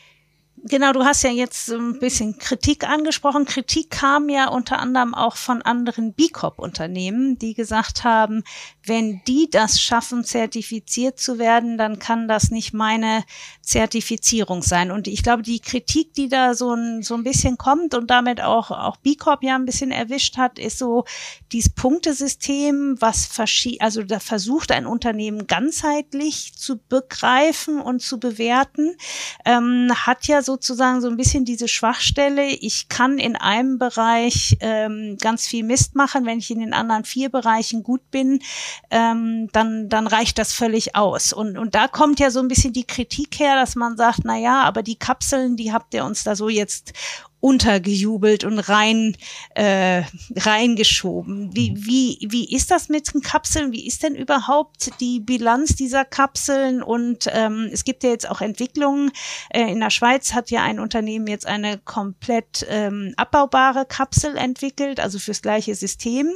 Genau, du hast ja jetzt ein bisschen Kritik angesprochen. Kritik kam ja unter anderem auch von anderen B Corp-Unternehmen, die gesagt haben, wenn die das schaffen, zertifiziert zu werden, dann kann das nicht meine Zertifizierung sein. Und ich glaube, die Kritik, die da so ein, so ein bisschen kommt und damit auch, auch B Corp ja ein bisschen erwischt hat, ist so dieses Punktesystem, was verschieden, also da versucht ein Unternehmen ganzheitlich zu begreifen und zu bewerten, ähm, hat ja sozusagen so ein bisschen diese Schwachstelle. Ich kann in einem Bereich ähm, ganz viel Mist machen, wenn ich in den anderen vier Bereichen gut bin, ähm, dann, dann reicht das völlig aus. Und, und da kommt ja so ein bisschen die Kritik her, dass man sagt, na ja, aber die Kapseln, die habt ihr uns da so jetzt untergejubelt und rein äh, reingeschoben. Wie, mhm. wie, wie ist das mit den Kapseln? Wie ist denn überhaupt die Bilanz dieser Kapseln? Und ähm, es gibt ja jetzt auch Entwicklungen. Äh, in der Schweiz hat ja ein Unternehmen jetzt eine komplett ähm, abbaubare Kapsel entwickelt, also fürs gleiche System,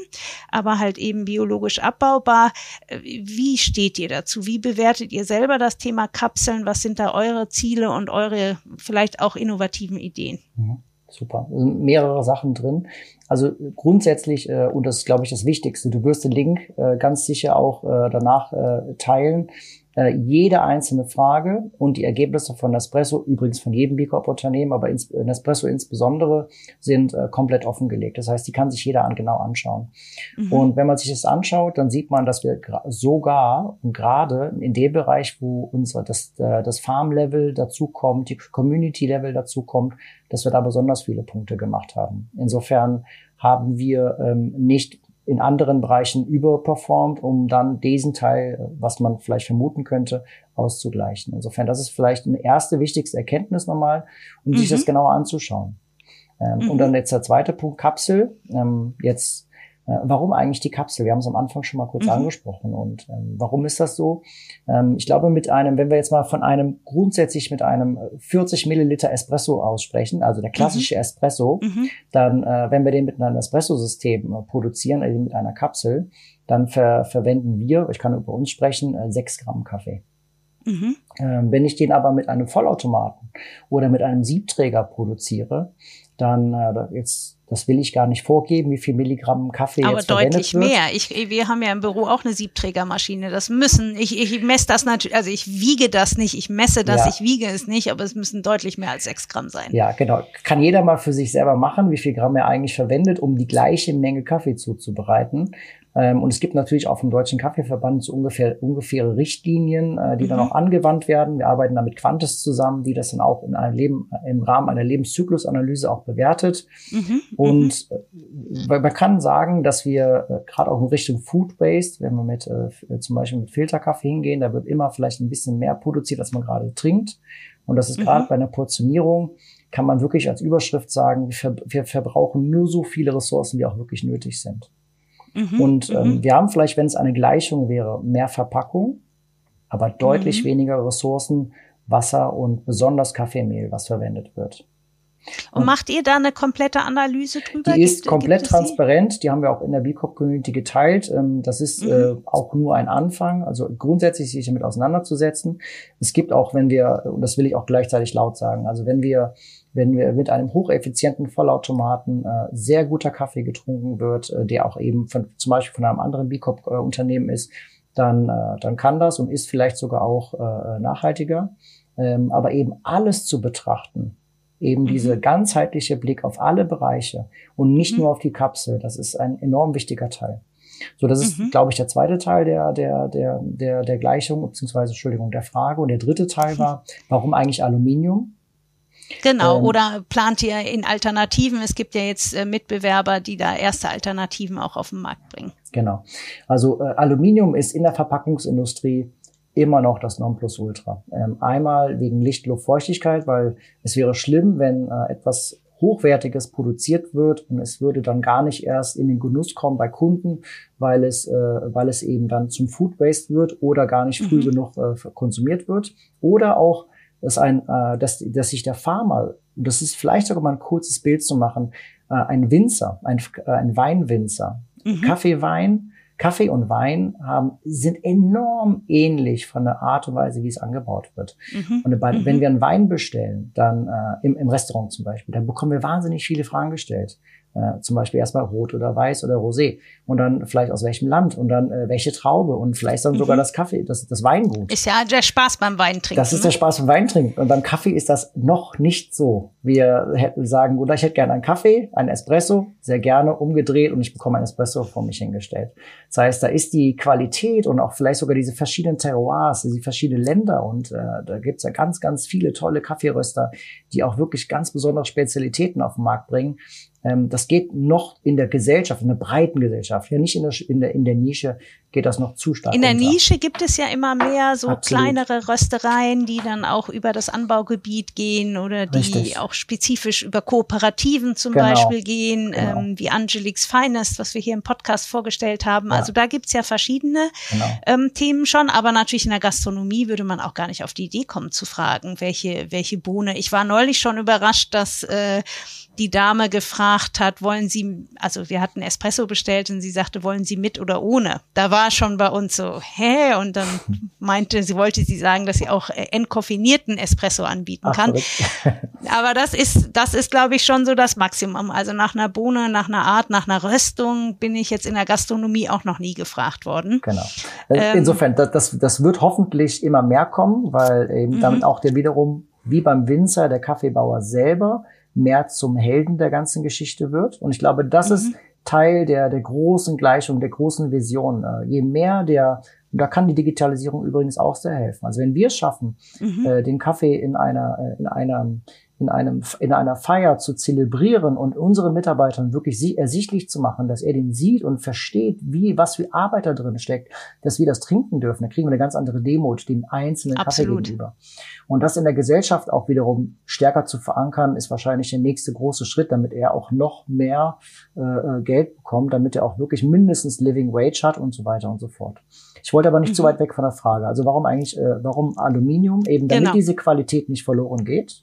aber halt eben biologisch abbaubar. Äh, wie steht ihr dazu? Wie bewertet ihr selber das Thema Kapseln? Was sind da eure Ziele und eure vielleicht auch innovativen Ideen? Mhm Super. Mehrere Sachen drin. Also grundsätzlich, äh, und das ist, glaube ich, das Wichtigste, du wirst den Link äh, ganz sicher auch äh, danach äh, teilen äh, jede einzelne Frage und die Ergebnisse von Nespresso, übrigens von jedem B Corp-Unternehmen, aber ins, Nespresso insbesondere, sind äh, komplett offengelegt. Das heißt, die kann sich jeder an, genau anschauen. Mhm. Und wenn man sich das anschaut, dann sieht man, dass wir sogar und gerade in dem Bereich, wo unser das, äh, das Farm-Level dazukommt, die Community-Level dazukommt, dass wir da besonders viele Punkte gemacht haben. Insofern haben wir ähm, nicht in anderen Bereichen überperformt, um dann diesen Teil, was man vielleicht vermuten könnte, auszugleichen. Insofern, das ist vielleicht eine erste wichtigste Erkenntnis nochmal, um mhm. sich das genauer anzuschauen. Ähm, mhm. Und dann jetzt der zweite Punkt, Kapsel. Ähm, jetzt warum eigentlich die Kapsel? Wir haben es am Anfang schon mal kurz mhm. angesprochen. Und ähm, warum ist das so? Ähm, ich glaube, mit einem, wenn wir jetzt mal von einem grundsätzlich mit einem 40 Milliliter Espresso aussprechen, also der klassische mhm. Espresso, mhm. dann, äh, wenn wir den mit einem Espresso-System äh, produzieren, also mit einer Kapsel, dann ver verwenden wir, ich kann über uns sprechen, äh, 6 Gramm Kaffee. Mhm. Ähm, wenn ich den aber mit einem Vollautomaten oder mit einem Siebträger produziere, dann äh, jetzt das will ich gar nicht vorgeben, wie viel Milligramm Kaffee Aber jetzt deutlich wird. mehr. Ich, wir haben ja im Büro auch eine Siebträgermaschine. Das müssen, ich, ich messe das natürlich, also ich wiege das nicht, ich messe das, ja. ich wiege es nicht, aber es müssen deutlich mehr als sechs Gramm sein. Ja, genau. Kann jeder mal für sich selber machen, wie viel Gramm er eigentlich verwendet, um die gleiche Menge Kaffee zuzubereiten. Ähm, und es gibt natürlich auch vom Deutschen Kaffeeverband so ungefähr ungefähre Richtlinien, äh, die mhm. dann auch angewandt werden. Wir arbeiten da mit Quantis zusammen, die das dann auch in einem Leben, im Rahmen einer Lebenszyklusanalyse auch bewertet. Mhm. Und mhm. man kann sagen, dass wir äh, gerade auch in Richtung Food Waste, wenn wir mit äh, zum Beispiel mit Filterkaffee hingehen, da wird immer vielleicht ein bisschen mehr produziert, als man gerade trinkt. Und das ist mhm. gerade bei einer Portionierung kann man wirklich als Überschrift sagen, wir, ver wir verbrauchen nur so viele Ressourcen, wie auch wirklich nötig sind. Mhm, und ähm, mhm. wir haben vielleicht, wenn es eine Gleichung wäre, mehr Verpackung, aber deutlich mhm. weniger Ressourcen, Wasser und besonders Kaffeemehl, was verwendet wird. Und, macht ihr da eine komplette Analyse drüber? Die ist gibt, komplett gibt transparent. Die? die haben wir auch in der B-Corp-Community geteilt. Ähm, das ist mhm. äh, auch nur ein Anfang. Also grundsätzlich sich damit auseinanderzusetzen. Es gibt auch, wenn wir, und das will ich auch gleichzeitig laut sagen, also wenn wir wenn wir mit einem hocheffizienten Vollautomaten äh, sehr guter Kaffee getrunken wird, äh, der auch eben von, zum Beispiel von einem anderen B Corp-Unternehmen ist, dann, äh, dann kann das und ist vielleicht sogar auch äh, nachhaltiger. Ähm, aber eben alles zu betrachten, eben mhm. diese ganzheitliche Blick auf alle Bereiche und nicht mhm. nur auf die Kapsel, das ist ein enorm wichtiger Teil. So, das ist, mhm. glaube ich, der zweite Teil der, der, der, der, der Gleichung, beziehungsweise, Entschuldigung, der Frage. Und der dritte Teil war, warum eigentlich Aluminium? Genau, ähm, oder plant ihr in Alternativen? Es gibt ja jetzt äh, Mitbewerber, die da erste Alternativen auch auf den Markt bringen. Genau. Also äh, Aluminium ist in der Verpackungsindustrie immer noch das Nonplusultra. Ähm, einmal wegen Licht, Luft, Feuchtigkeit, weil es wäre schlimm, wenn äh, etwas Hochwertiges produziert wird und es würde dann gar nicht erst in den Genuss kommen bei Kunden, weil es, äh, weil es eben dann zum Food Waste wird oder gar nicht früh mhm. genug äh, konsumiert wird. Oder auch, dass, ein, äh, dass, dass sich der Farmer, das ist vielleicht sogar mal ein kurzes Bild zu machen, äh, ein Winzer, ein, äh, ein Weinwinzer, mhm. Kaffeewein, Kaffee und Wein haben, sind enorm ähnlich von der Art und Weise, wie es angebaut wird. Mhm. Und bei, mhm. wenn wir einen Wein bestellen, dann äh, im, im Restaurant zum Beispiel, dann bekommen wir wahnsinnig viele Fragen gestellt. Äh, zum Beispiel erstmal rot oder weiß oder rosé. Und dann vielleicht aus welchem Land und dann äh, welche Traube und vielleicht dann mhm. sogar das Kaffee, das, das Weingut. Ist ja der Spaß beim Weintrinken. Das ist ne? der Spaß beim Weintrinken. Und beim Kaffee ist das noch nicht so. Wir hätten sagen, oder ich hätte gerne einen Kaffee, einen Espresso, sehr gerne umgedreht und ich bekomme einen Espresso vor mich hingestellt. Das heißt, da ist die Qualität und auch vielleicht sogar diese verschiedenen Terroirs, diese verschiedenen Länder und äh, da gibt's ja ganz, ganz viele tolle Kaffeeröster, die auch wirklich ganz besondere Spezialitäten auf den Markt bringen. Ähm, das geht noch in der Gesellschaft, in der breiten Gesellschaft, ja nicht in der, in der, in der Nische geht das noch zu stark. In der unter. Nische gibt es ja immer mehr so Absolut. kleinere Röstereien, die dann auch über das Anbaugebiet gehen oder die Richtig. auch spezifisch über Kooperativen zum genau. Beispiel gehen, genau. ähm, wie Angeliques Finest, was wir hier im Podcast vorgestellt haben. Ja. Also da gibt's ja verschiedene genau. ähm, Themen schon, aber natürlich in der Gastronomie würde man auch gar nicht auf die Idee kommen zu fragen, welche, welche Bohne. Ich war neulich schon überrascht, dass äh, die Dame gefragt hat, wollen Sie, also wir hatten Espresso bestellt und sie sagte, wollen Sie mit oder ohne? Da war schon bei uns so, hä? Und dann meinte sie, wollte sie sagen, dass sie auch äh, entkoffinierten Espresso anbieten kann. Ach, Aber das ist, das ist, glaube ich, schon so das Maximum. Also nach einer Bohne, nach einer Art, nach einer Röstung bin ich jetzt in der Gastronomie auch noch nie gefragt worden. Genau. Äh, ähm, Insofern, das, das, das wird hoffentlich immer mehr kommen, weil eben damit mhm. auch der wiederum, wie beim Winzer, der Kaffeebauer selber, mehr zum Helden der ganzen Geschichte wird. Und ich glaube, das mhm. ist Teil der, der großen Gleichung, der großen Vision. Äh, je mehr der, und da kann die Digitalisierung übrigens auch sehr helfen. Also wenn wir es schaffen, mhm. äh, den Kaffee in einer, äh, in einer in einem, in einer Feier zu zelebrieren und unseren Mitarbeitern wirklich sie ersichtlich zu machen, dass er den sieht und versteht, wie, was für Arbeit da drin steckt, dass wir das trinken dürfen. Da kriegen wir eine ganz andere Demut dem einzelnen Absolut. Kaffee gegenüber. Und das in der Gesellschaft auch wiederum stärker zu verankern, ist wahrscheinlich der nächste große Schritt, damit er auch noch mehr äh, äh Geld bekommt, damit er auch wirklich mindestens Living Wage hat und so weiter und so fort. Ich wollte aber nicht mhm. zu weit weg von der Frage. Also warum eigentlich, äh, warum Aluminium? Eben damit genau. diese Qualität nicht verloren geht.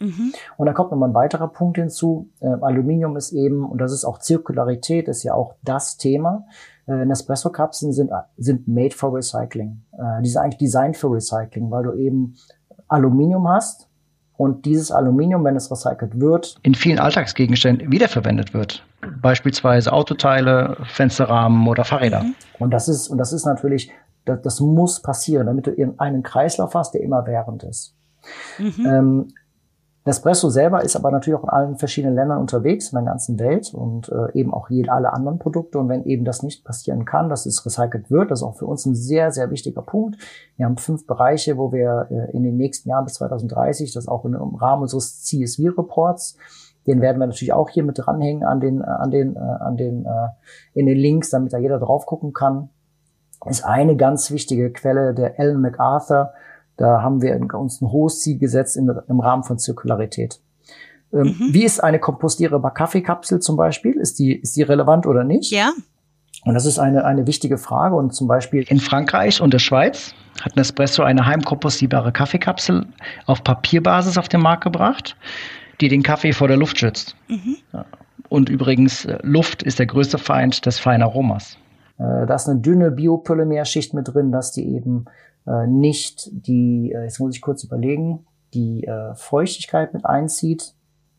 Mhm. Und da kommt nochmal ein weiterer Punkt hinzu. Äh, Aluminium ist eben, und das ist auch Zirkularität, ist ja auch das Thema. Äh, Nespresso-Kapseln sind, sind made for recycling. Äh, die sind eigentlich designed für Recycling, weil du eben Aluminium hast und dieses Aluminium, wenn es recycelt wird, in vielen Alltagsgegenständen wiederverwendet wird. Beispielsweise Autoteile, Fensterrahmen oder Fahrräder. Mhm. Und das ist, und das ist natürlich, das, das muss passieren, damit du einen Kreislauf hast, der immer während ist. Mhm. Ähm, Nespresso selber ist aber natürlich auch in allen verschiedenen Ländern unterwegs, in der ganzen Welt und äh, eben auch jede, alle anderen Produkte. Und wenn eben das nicht passieren kann, dass es recycelt wird, das ist auch für uns ein sehr, sehr wichtiger Punkt. Wir haben fünf Bereiche, wo wir äh, in den nächsten Jahren bis 2030, das auch im Rahmen unseres CSV-Reports, den werden wir natürlich auch hier mit dranhängen an den, äh, an den, äh, an den, äh, in den Links, damit da jeder drauf gucken kann, ist eine ganz wichtige Quelle der Ellen MacArthur, da haben wir uns ein hohes Ziel gesetzt im, im Rahmen von Zirkularität. Ähm, mhm. Wie ist eine kompostierbare Kaffeekapsel zum Beispiel? Ist die, ist die relevant oder nicht? Ja. Und das ist eine, eine wichtige Frage. Und zum Beispiel in Frankreich und der Schweiz hat Nespresso eine heimkompostierbare Kaffeekapsel auf Papierbasis auf den Markt gebracht, die den Kaffee vor der Luft schützt. Mhm. Und übrigens, äh, Luft ist der größte Feind des feinen Aromas. Äh, da ist eine dünne Biopolymerschicht mit drin, dass die eben äh, nicht die, äh, jetzt muss ich kurz überlegen, die äh, Feuchtigkeit mit einzieht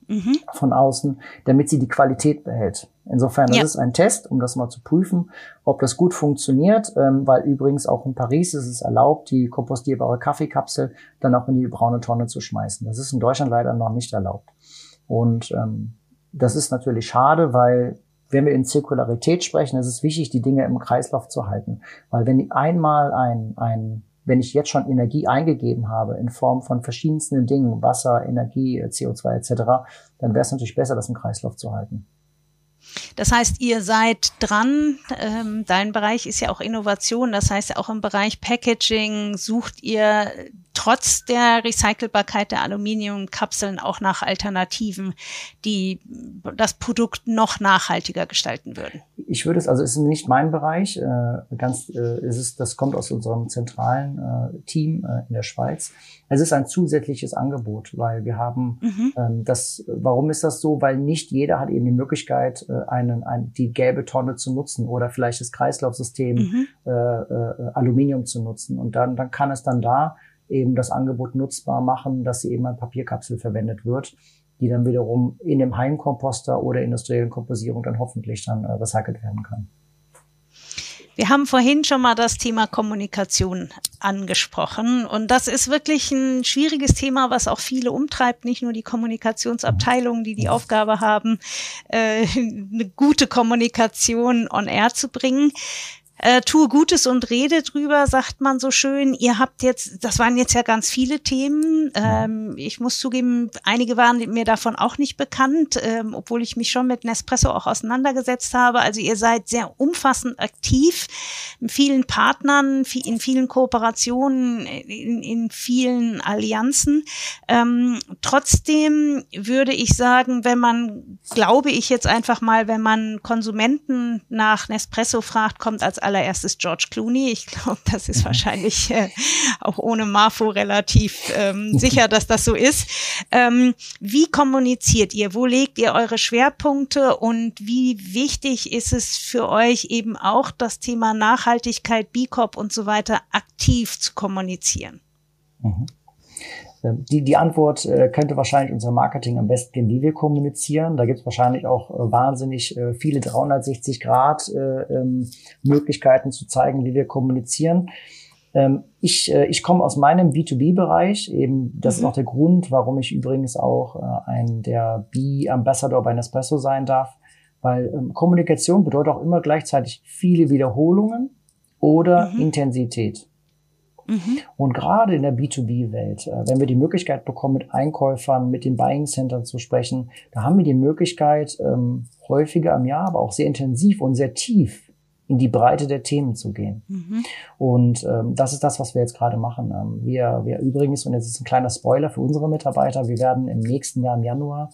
mhm. von außen, damit sie die Qualität behält. Insofern, das ja. ist ein Test, um das mal zu prüfen, ob das gut funktioniert, ähm, weil übrigens auch in Paris ist es erlaubt, die kompostierbare Kaffeekapsel dann auch in die braune Tonne zu schmeißen. Das ist in Deutschland leider noch nicht erlaubt. Und ähm, das ist natürlich schade, weil wenn wir in Zirkularität sprechen, ist es wichtig, die Dinge im Kreislauf zu halten. Weil wenn einmal ein, ein wenn ich jetzt schon Energie eingegeben habe in Form von verschiedensten Dingen, Wasser, Energie, CO2 etc., dann wäre es natürlich besser, das im Kreislauf zu halten. Das heißt, ihr seid dran. Ähm, dein Bereich ist ja auch Innovation. Das heißt, auch im Bereich Packaging sucht ihr trotz der Recycelbarkeit der Aluminiumkapseln auch nach Alternativen, die das Produkt noch nachhaltiger gestalten würden? Ich würde es, also es ist nicht mein Bereich, äh, ganz, äh, es ist, das kommt aus unserem zentralen äh, Team äh, in der Schweiz. Es ist ein zusätzliches Angebot, weil wir haben mhm. ähm, das, warum ist das so? Weil nicht jeder hat eben die Möglichkeit, äh, einen, ein, die gelbe Tonne zu nutzen oder vielleicht das Kreislaufsystem mhm. äh, äh, Aluminium zu nutzen. Und dann, dann kann es dann da eben das Angebot nutzbar machen, dass sie eben an Papierkapsel verwendet wird, die dann wiederum in dem Heimkomposter oder industriellen Komposierung dann hoffentlich dann äh, recycelt werden kann. Wir haben vorhin schon mal das Thema Kommunikation angesprochen. Und das ist wirklich ein schwieriges Thema, was auch viele umtreibt, nicht nur die Kommunikationsabteilungen, die die Aufgabe haben, äh, eine gute Kommunikation on air zu bringen äh, tue Gutes und rede drüber, sagt man so schön. Ihr habt jetzt, das waren jetzt ja ganz viele Themen. Ähm, ich muss zugeben, einige waren mir davon auch nicht bekannt, ähm, obwohl ich mich schon mit Nespresso auch auseinandergesetzt habe. Also ihr seid sehr umfassend aktiv, in vielen Partnern, in vielen Kooperationen, in, in vielen Allianzen. Ähm, trotzdem würde ich sagen, wenn man, glaube ich jetzt einfach mal, wenn man Konsumenten nach Nespresso fragt, kommt als allererstes George Clooney. Ich glaube, das ist wahrscheinlich äh, auch ohne Marfo relativ ähm, sicher, dass das so ist. Ähm, wie kommuniziert ihr? Wo legt ihr eure Schwerpunkte und wie wichtig ist es für euch eben auch das Thema Nachhaltigkeit, B Corp und so weiter aktiv zu kommunizieren? Mhm. Ähm, die, die Antwort äh, könnte wahrscheinlich unser Marketing am besten geben, wie wir kommunizieren. Da gibt es wahrscheinlich auch äh, wahnsinnig äh, viele 360 Grad äh, ähm, Möglichkeiten zu zeigen, wie wir kommunizieren. Ähm, ich, äh, ich komme aus meinem B2B-Bereich. Eben, das mhm. ist auch der Grund, warum ich übrigens auch äh, ein der B-Ambassador bei Nespresso sein darf. Weil ähm, Kommunikation bedeutet auch immer gleichzeitig viele Wiederholungen oder mhm. Intensität. Mhm. Und gerade in der B2B-Welt, äh, wenn wir die Möglichkeit bekommen, mit Einkäufern, mit den Buying Centern zu sprechen, da haben wir die Möglichkeit, ähm, häufiger im Jahr, aber auch sehr intensiv und sehr tief in die Breite der Themen zu gehen. Mhm. Und ähm, das ist das, was wir jetzt gerade machen. Ähm, wir, wir übrigens, und jetzt ist ein kleiner Spoiler für unsere Mitarbeiter, wir werden im nächsten Jahr im Januar,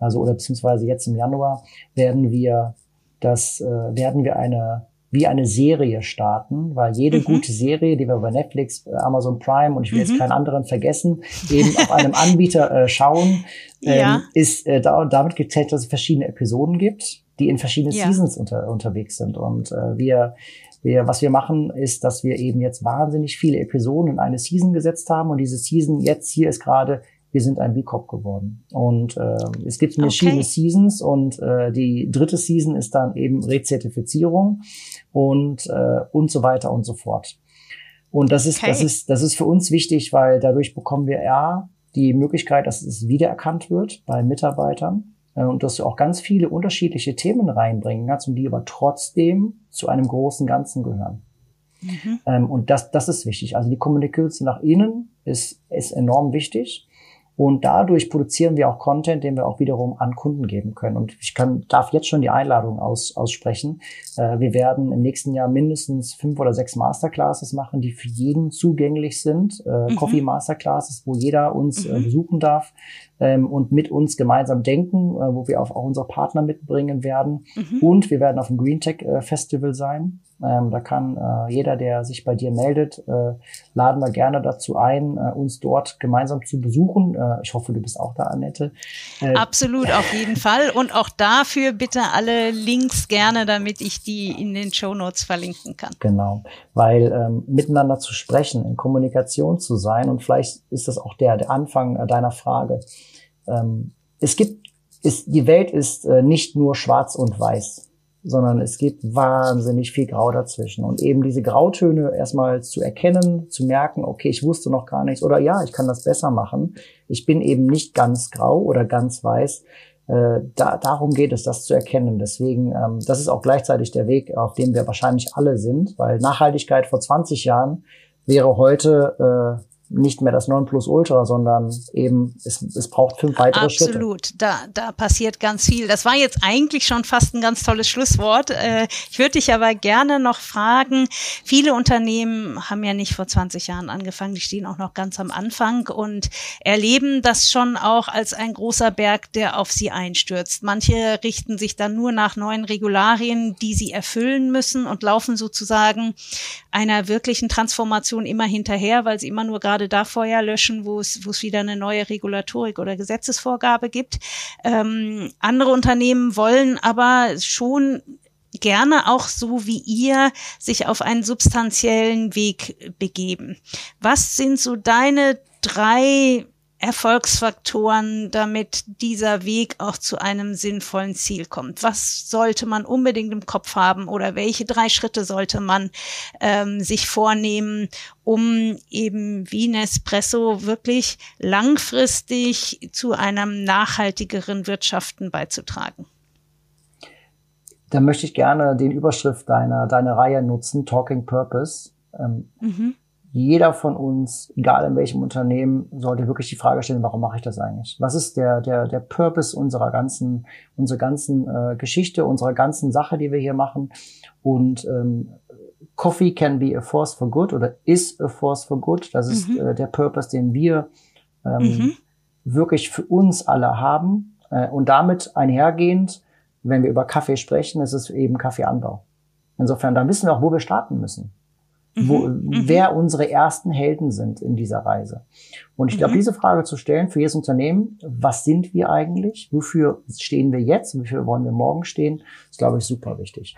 also oder beziehungsweise jetzt im Januar, werden wir das, äh, werden wir eine wie eine Serie starten, weil jede mhm. gute Serie, die wir bei Netflix, äh, Amazon Prime und ich will mhm. jetzt keinen anderen vergessen, eben auf einem Anbieter äh, schauen, ähm, ja. ist äh, da, damit gezählt, dass es verschiedene Episoden gibt, die in verschiedenen ja. Seasons unter, unterwegs sind. Und äh, wir, wir, was wir machen, ist, dass wir eben jetzt wahnsinnig viele Episoden in eine Season gesetzt haben und diese Season jetzt hier ist gerade wir sind ein B-Corp geworden. Und äh, es gibt verschiedene okay. Seasons und äh, die dritte Season ist dann eben Rezertifizierung und, äh, und so weiter und so fort. Und das ist, okay. das ist, das ist für uns wichtig, weil dadurch bekommen wir ja die Möglichkeit, dass es wiedererkannt wird bei Mitarbeitern äh, und dass wir auch ganz viele unterschiedliche Themen reinbringen kannst und die aber trotzdem zu einem großen Ganzen gehören. Mhm. Ähm, und das, das ist wichtig. Also die Kommunikation nach innen ist, ist enorm wichtig. Und dadurch produzieren wir auch Content, den wir auch wiederum an Kunden geben können. Und ich kann, darf jetzt schon die Einladung aus, aussprechen. Äh, wir werden im nächsten Jahr mindestens fünf oder sechs Masterclasses machen, die für jeden zugänglich sind. Äh, mhm. Coffee Masterclasses, wo jeder uns äh, mhm. besuchen darf ähm, und mit uns gemeinsam denken, äh, wo wir auch, auch unsere Partner mitbringen werden. Mhm. Und wir werden auf dem Green Tech äh, Festival sein. Ähm, da kann äh, jeder, der sich bei dir meldet, äh, laden wir gerne dazu ein, äh, uns dort gemeinsam zu besuchen. Äh, ich hoffe, du bist auch da, Annette. Äh, Absolut, auf jeden Fall. Und auch dafür bitte alle Links gerne, damit ich die in den Show Notes verlinken kann. Genau, weil ähm, miteinander zu sprechen, in Kommunikation zu sein und vielleicht ist das auch der, der Anfang äh, deiner Frage. Ähm, es gibt, ist, die Welt ist äh, nicht nur schwarz und weiß sondern es gibt wahnsinnig viel Grau dazwischen. Und eben diese Grautöne erstmal zu erkennen, zu merken, okay, ich wusste noch gar nichts oder ja, ich kann das besser machen. Ich bin eben nicht ganz grau oder ganz weiß. Äh, da, darum geht es, das zu erkennen. Deswegen, ähm, das ist auch gleichzeitig der Weg, auf dem wir wahrscheinlich alle sind, weil Nachhaltigkeit vor 20 Jahren wäre heute äh, nicht mehr das Nonplusultra, sondern eben es, es braucht fünf weitere Absolut. Schritte. Absolut, da, da passiert ganz viel. Das war jetzt eigentlich schon fast ein ganz tolles Schlusswort. Äh, ich würde dich aber gerne noch fragen, viele Unternehmen haben ja nicht vor 20 Jahren angefangen, die stehen auch noch ganz am Anfang und erleben das schon auch als ein großer Berg, der auf sie einstürzt. Manche richten sich dann nur nach neuen Regularien, die sie erfüllen müssen und laufen sozusagen einer wirklichen Transformation immer hinterher, weil sie immer nur gerade da Feuer löschen, wo es, wo es wieder eine neue Regulatorik oder Gesetzesvorgabe gibt. Ähm, andere Unternehmen wollen aber schon gerne auch so wie ihr sich auf einen substanziellen Weg begeben. Was sind so deine drei Erfolgsfaktoren, damit dieser Weg auch zu einem sinnvollen Ziel kommt? Was sollte man unbedingt im Kopf haben oder welche drei Schritte sollte man ähm, sich vornehmen, um eben wie Nespresso wirklich langfristig zu einem nachhaltigeren Wirtschaften beizutragen? Da möchte ich gerne den Überschrift deiner, deiner Reihe nutzen, Talking Purpose. Ähm, mhm jeder von uns, egal in welchem Unternehmen, sollte wirklich die Frage stellen, warum mache ich das eigentlich? Was ist der, der, der Purpose unserer ganzen, unserer ganzen äh, Geschichte, unserer ganzen Sache, die wir hier machen? Und ähm, Coffee can be a force for good oder is a force for good. Das ist mhm. äh, der Purpose, den wir ähm, mhm. wirklich für uns alle haben. Äh, und damit einhergehend, wenn wir über Kaffee sprechen, ist es eben Kaffeeanbau. Insofern, da wissen wir auch, wo wir starten müssen wo, mhm, mhm. wer unsere ersten Helden sind in dieser Reise. Und ich glaube, mhm. diese Frage zu stellen für jedes Unternehmen, was sind wir eigentlich? Wofür stehen wir jetzt? Wofür wollen wir morgen stehen? ist, glaube ich, super wichtig.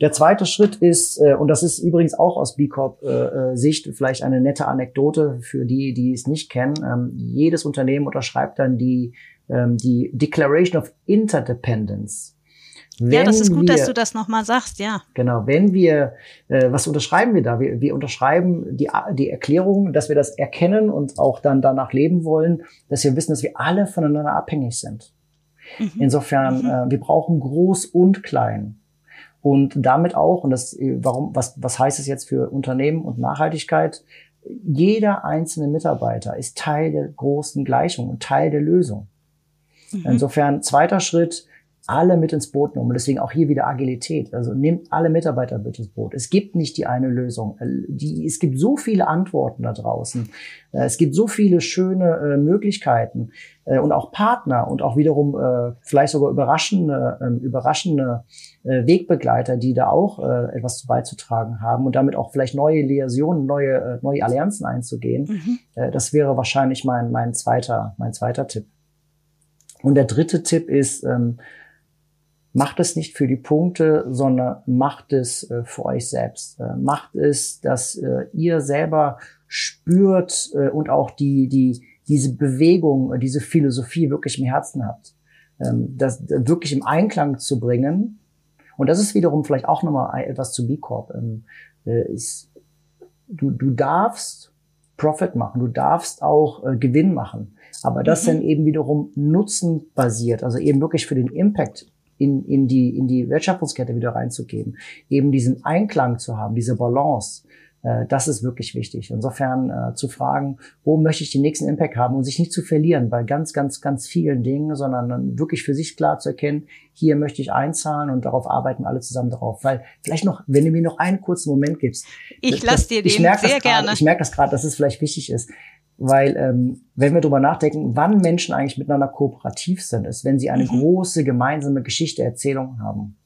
Der zweite Schritt ist, äh, und das ist übrigens auch aus B Corp äh, Sicht vielleicht eine nette Anekdote für die, die es nicht kennen. Ähm, jedes Unternehmen unterschreibt dann die, ähm, die Declaration of Interdependence. Wenn ja, das ist gut, wir, dass du das nochmal sagst, ja. Genau, wenn wir, äh, was unterschreiben wir da? Wir, wir unterschreiben die, die Erklärung, dass wir das erkennen und auch dann danach leben wollen, dass wir wissen, dass wir alle voneinander abhängig sind. Mhm. Insofern, mhm. Äh, wir brauchen groß und klein. Und damit auch, und das, äh, warum, was, was heißt es jetzt für Unternehmen und Nachhaltigkeit? Jeder einzelne Mitarbeiter ist Teil der großen Gleichung und Teil der Lösung. Mhm. Insofern, zweiter Schritt, alle mit ins Boot nehmen. Und deswegen auch hier wieder Agilität. Also nehmt alle Mitarbeiter mit ins Boot. Es gibt nicht die eine Lösung. Äh, die, es gibt so viele Antworten da draußen. Äh, es gibt so viele schöne äh, Möglichkeiten äh, und auch Partner und auch wiederum äh, vielleicht sogar überraschende, äh, überraschende äh, Wegbegleiter, die da auch etwas zu beizutragen haben und damit auch vielleicht neue Liasionen, neue, neue Allianzen einzugehen. Mhm. Das wäre wahrscheinlich mein, mein zweiter, mein zweiter Tipp. Und der dritte Tipp ist, ähm, macht es nicht für die Punkte, sondern macht es äh, für euch selbst. Äh, macht es, dass äh, ihr selber spürt äh, und auch die, die, diese Bewegung, äh, diese Philosophie wirklich im Herzen habt. Ähm, das wirklich im Einklang zu bringen. Und das ist wiederum vielleicht auch nochmal etwas zu B Corp. Ähm, äh, ist, du, du darfst Profit machen, du darfst auch äh, Gewinn machen. Aber das mhm. dann eben wiederum nutzenbasiert, also eben wirklich für den Impact in, in, die, in die Wertschöpfungskette wieder reinzugeben, eben diesen Einklang zu haben, diese Balance, äh, das ist wirklich wichtig. Insofern äh, zu fragen, wo möchte ich den nächsten Impact haben und sich nicht zu verlieren bei ganz, ganz, ganz vielen Dingen, sondern wirklich für sich klar zu erkennen, hier möchte ich einzahlen und darauf arbeiten alle zusammen darauf. Weil vielleicht noch, wenn du mir noch einen kurzen Moment gibst. Ich lasse dir den ich merke sehr grad, gerne. Ich merke das gerade, dass es vielleicht wichtig ist. Weil ähm, wenn wir darüber nachdenken, wann Menschen eigentlich miteinander kooperativ sind, ist, wenn sie eine mhm. große gemeinsame Geschichte, Erzählung haben.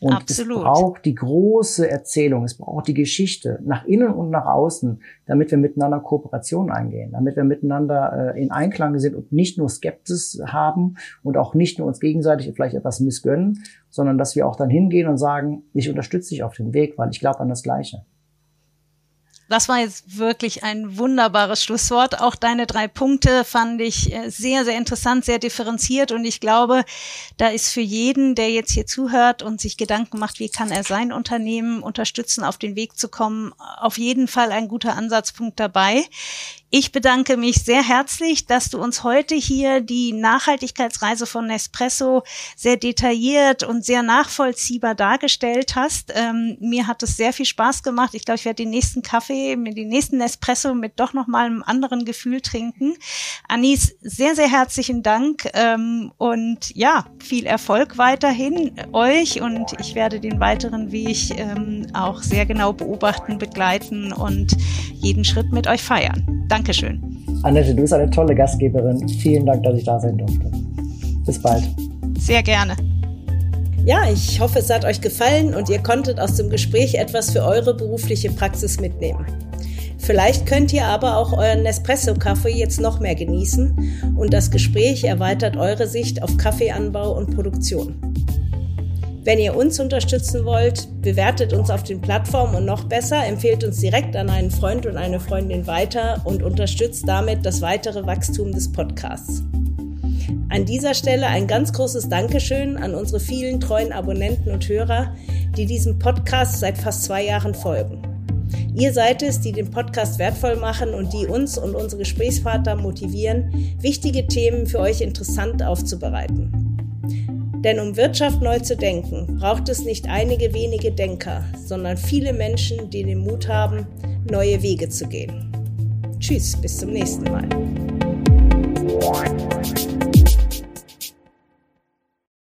Und Absolut. es braucht die große Erzählung, es braucht die Geschichte nach innen und nach außen, damit wir miteinander Kooperation eingehen, damit wir miteinander äh, in Einklang sind und nicht nur Skepsis haben und auch nicht nur uns gegenseitig vielleicht etwas missgönnen, sondern dass wir auch dann hingehen und sagen, ich unterstütze dich auf dem Weg, weil ich glaube an das Gleiche. Das war jetzt wirklich ein wunderbares Schlusswort. Auch deine drei Punkte fand ich äh, sehr, sehr interessant, sehr differenziert. Und ich glaube, da ist für jeden, der jetzt hier zuhört und sich Gedanken macht, wie kann er sein Unternehmen unterstützen, auf den Weg zu kommen, auf jeden Fall ein guter Ansatzpunkt dabei. Ich bedanke mich sehr herzlich, dass du uns heute hier die Nachhaltigkeitsreise von Nespresso sehr detailliert und sehr nachvollziehbar dargestellt hast. Ähm, mir hat es sehr viel Spaß gemacht. Ich glaube, ich werde den nächsten Kaffee, mit den nächsten Espresso mit doch noch mal einem anderen Gefühl trinken. Anis, sehr, sehr herzlichen Dank ähm, und ja, viel Erfolg weiterhin euch und ich werde den weiteren Weg ähm, auch sehr genau beobachten, begleiten und jeden Schritt mit euch feiern. Dankeschön. Annette, du bist eine tolle Gastgeberin. Vielen Dank, dass ich da sein durfte. Bis bald. Sehr gerne. Ja, ich hoffe, es hat euch gefallen und ihr konntet aus dem Gespräch etwas für eure berufliche Praxis mitnehmen. Vielleicht könnt ihr aber auch euren Nespresso-Kaffee jetzt noch mehr genießen und das Gespräch erweitert eure Sicht auf Kaffeeanbau und Produktion. Wenn ihr uns unterstützen wollt, bewertet uns auf den Plattformen und noch besser, empfehlt uns direkt an einen Freund und eine Freundin weiter und unterstützt damit das weitere Wachstum des Podcasts. An dieser Stelle ein ganz großes Dankeschön an unsere vielen treuen Abonnenten und Hörer, die diesem Podcast seit fast zwei Jahren folgen. Ihr seid es, die den Podcast wertvoll machen und die uns und unsere Gesprächspartner motivieren, wichtige Themen für euch interessant aufzubereiten. Denn um Wirtschaft neu zu denken, braucht es nicht einige wenige Denker, sondern viele Menschen, die den Mut haben, neue Wege zu gehen. Tschüss, bis zum nächsten Mal.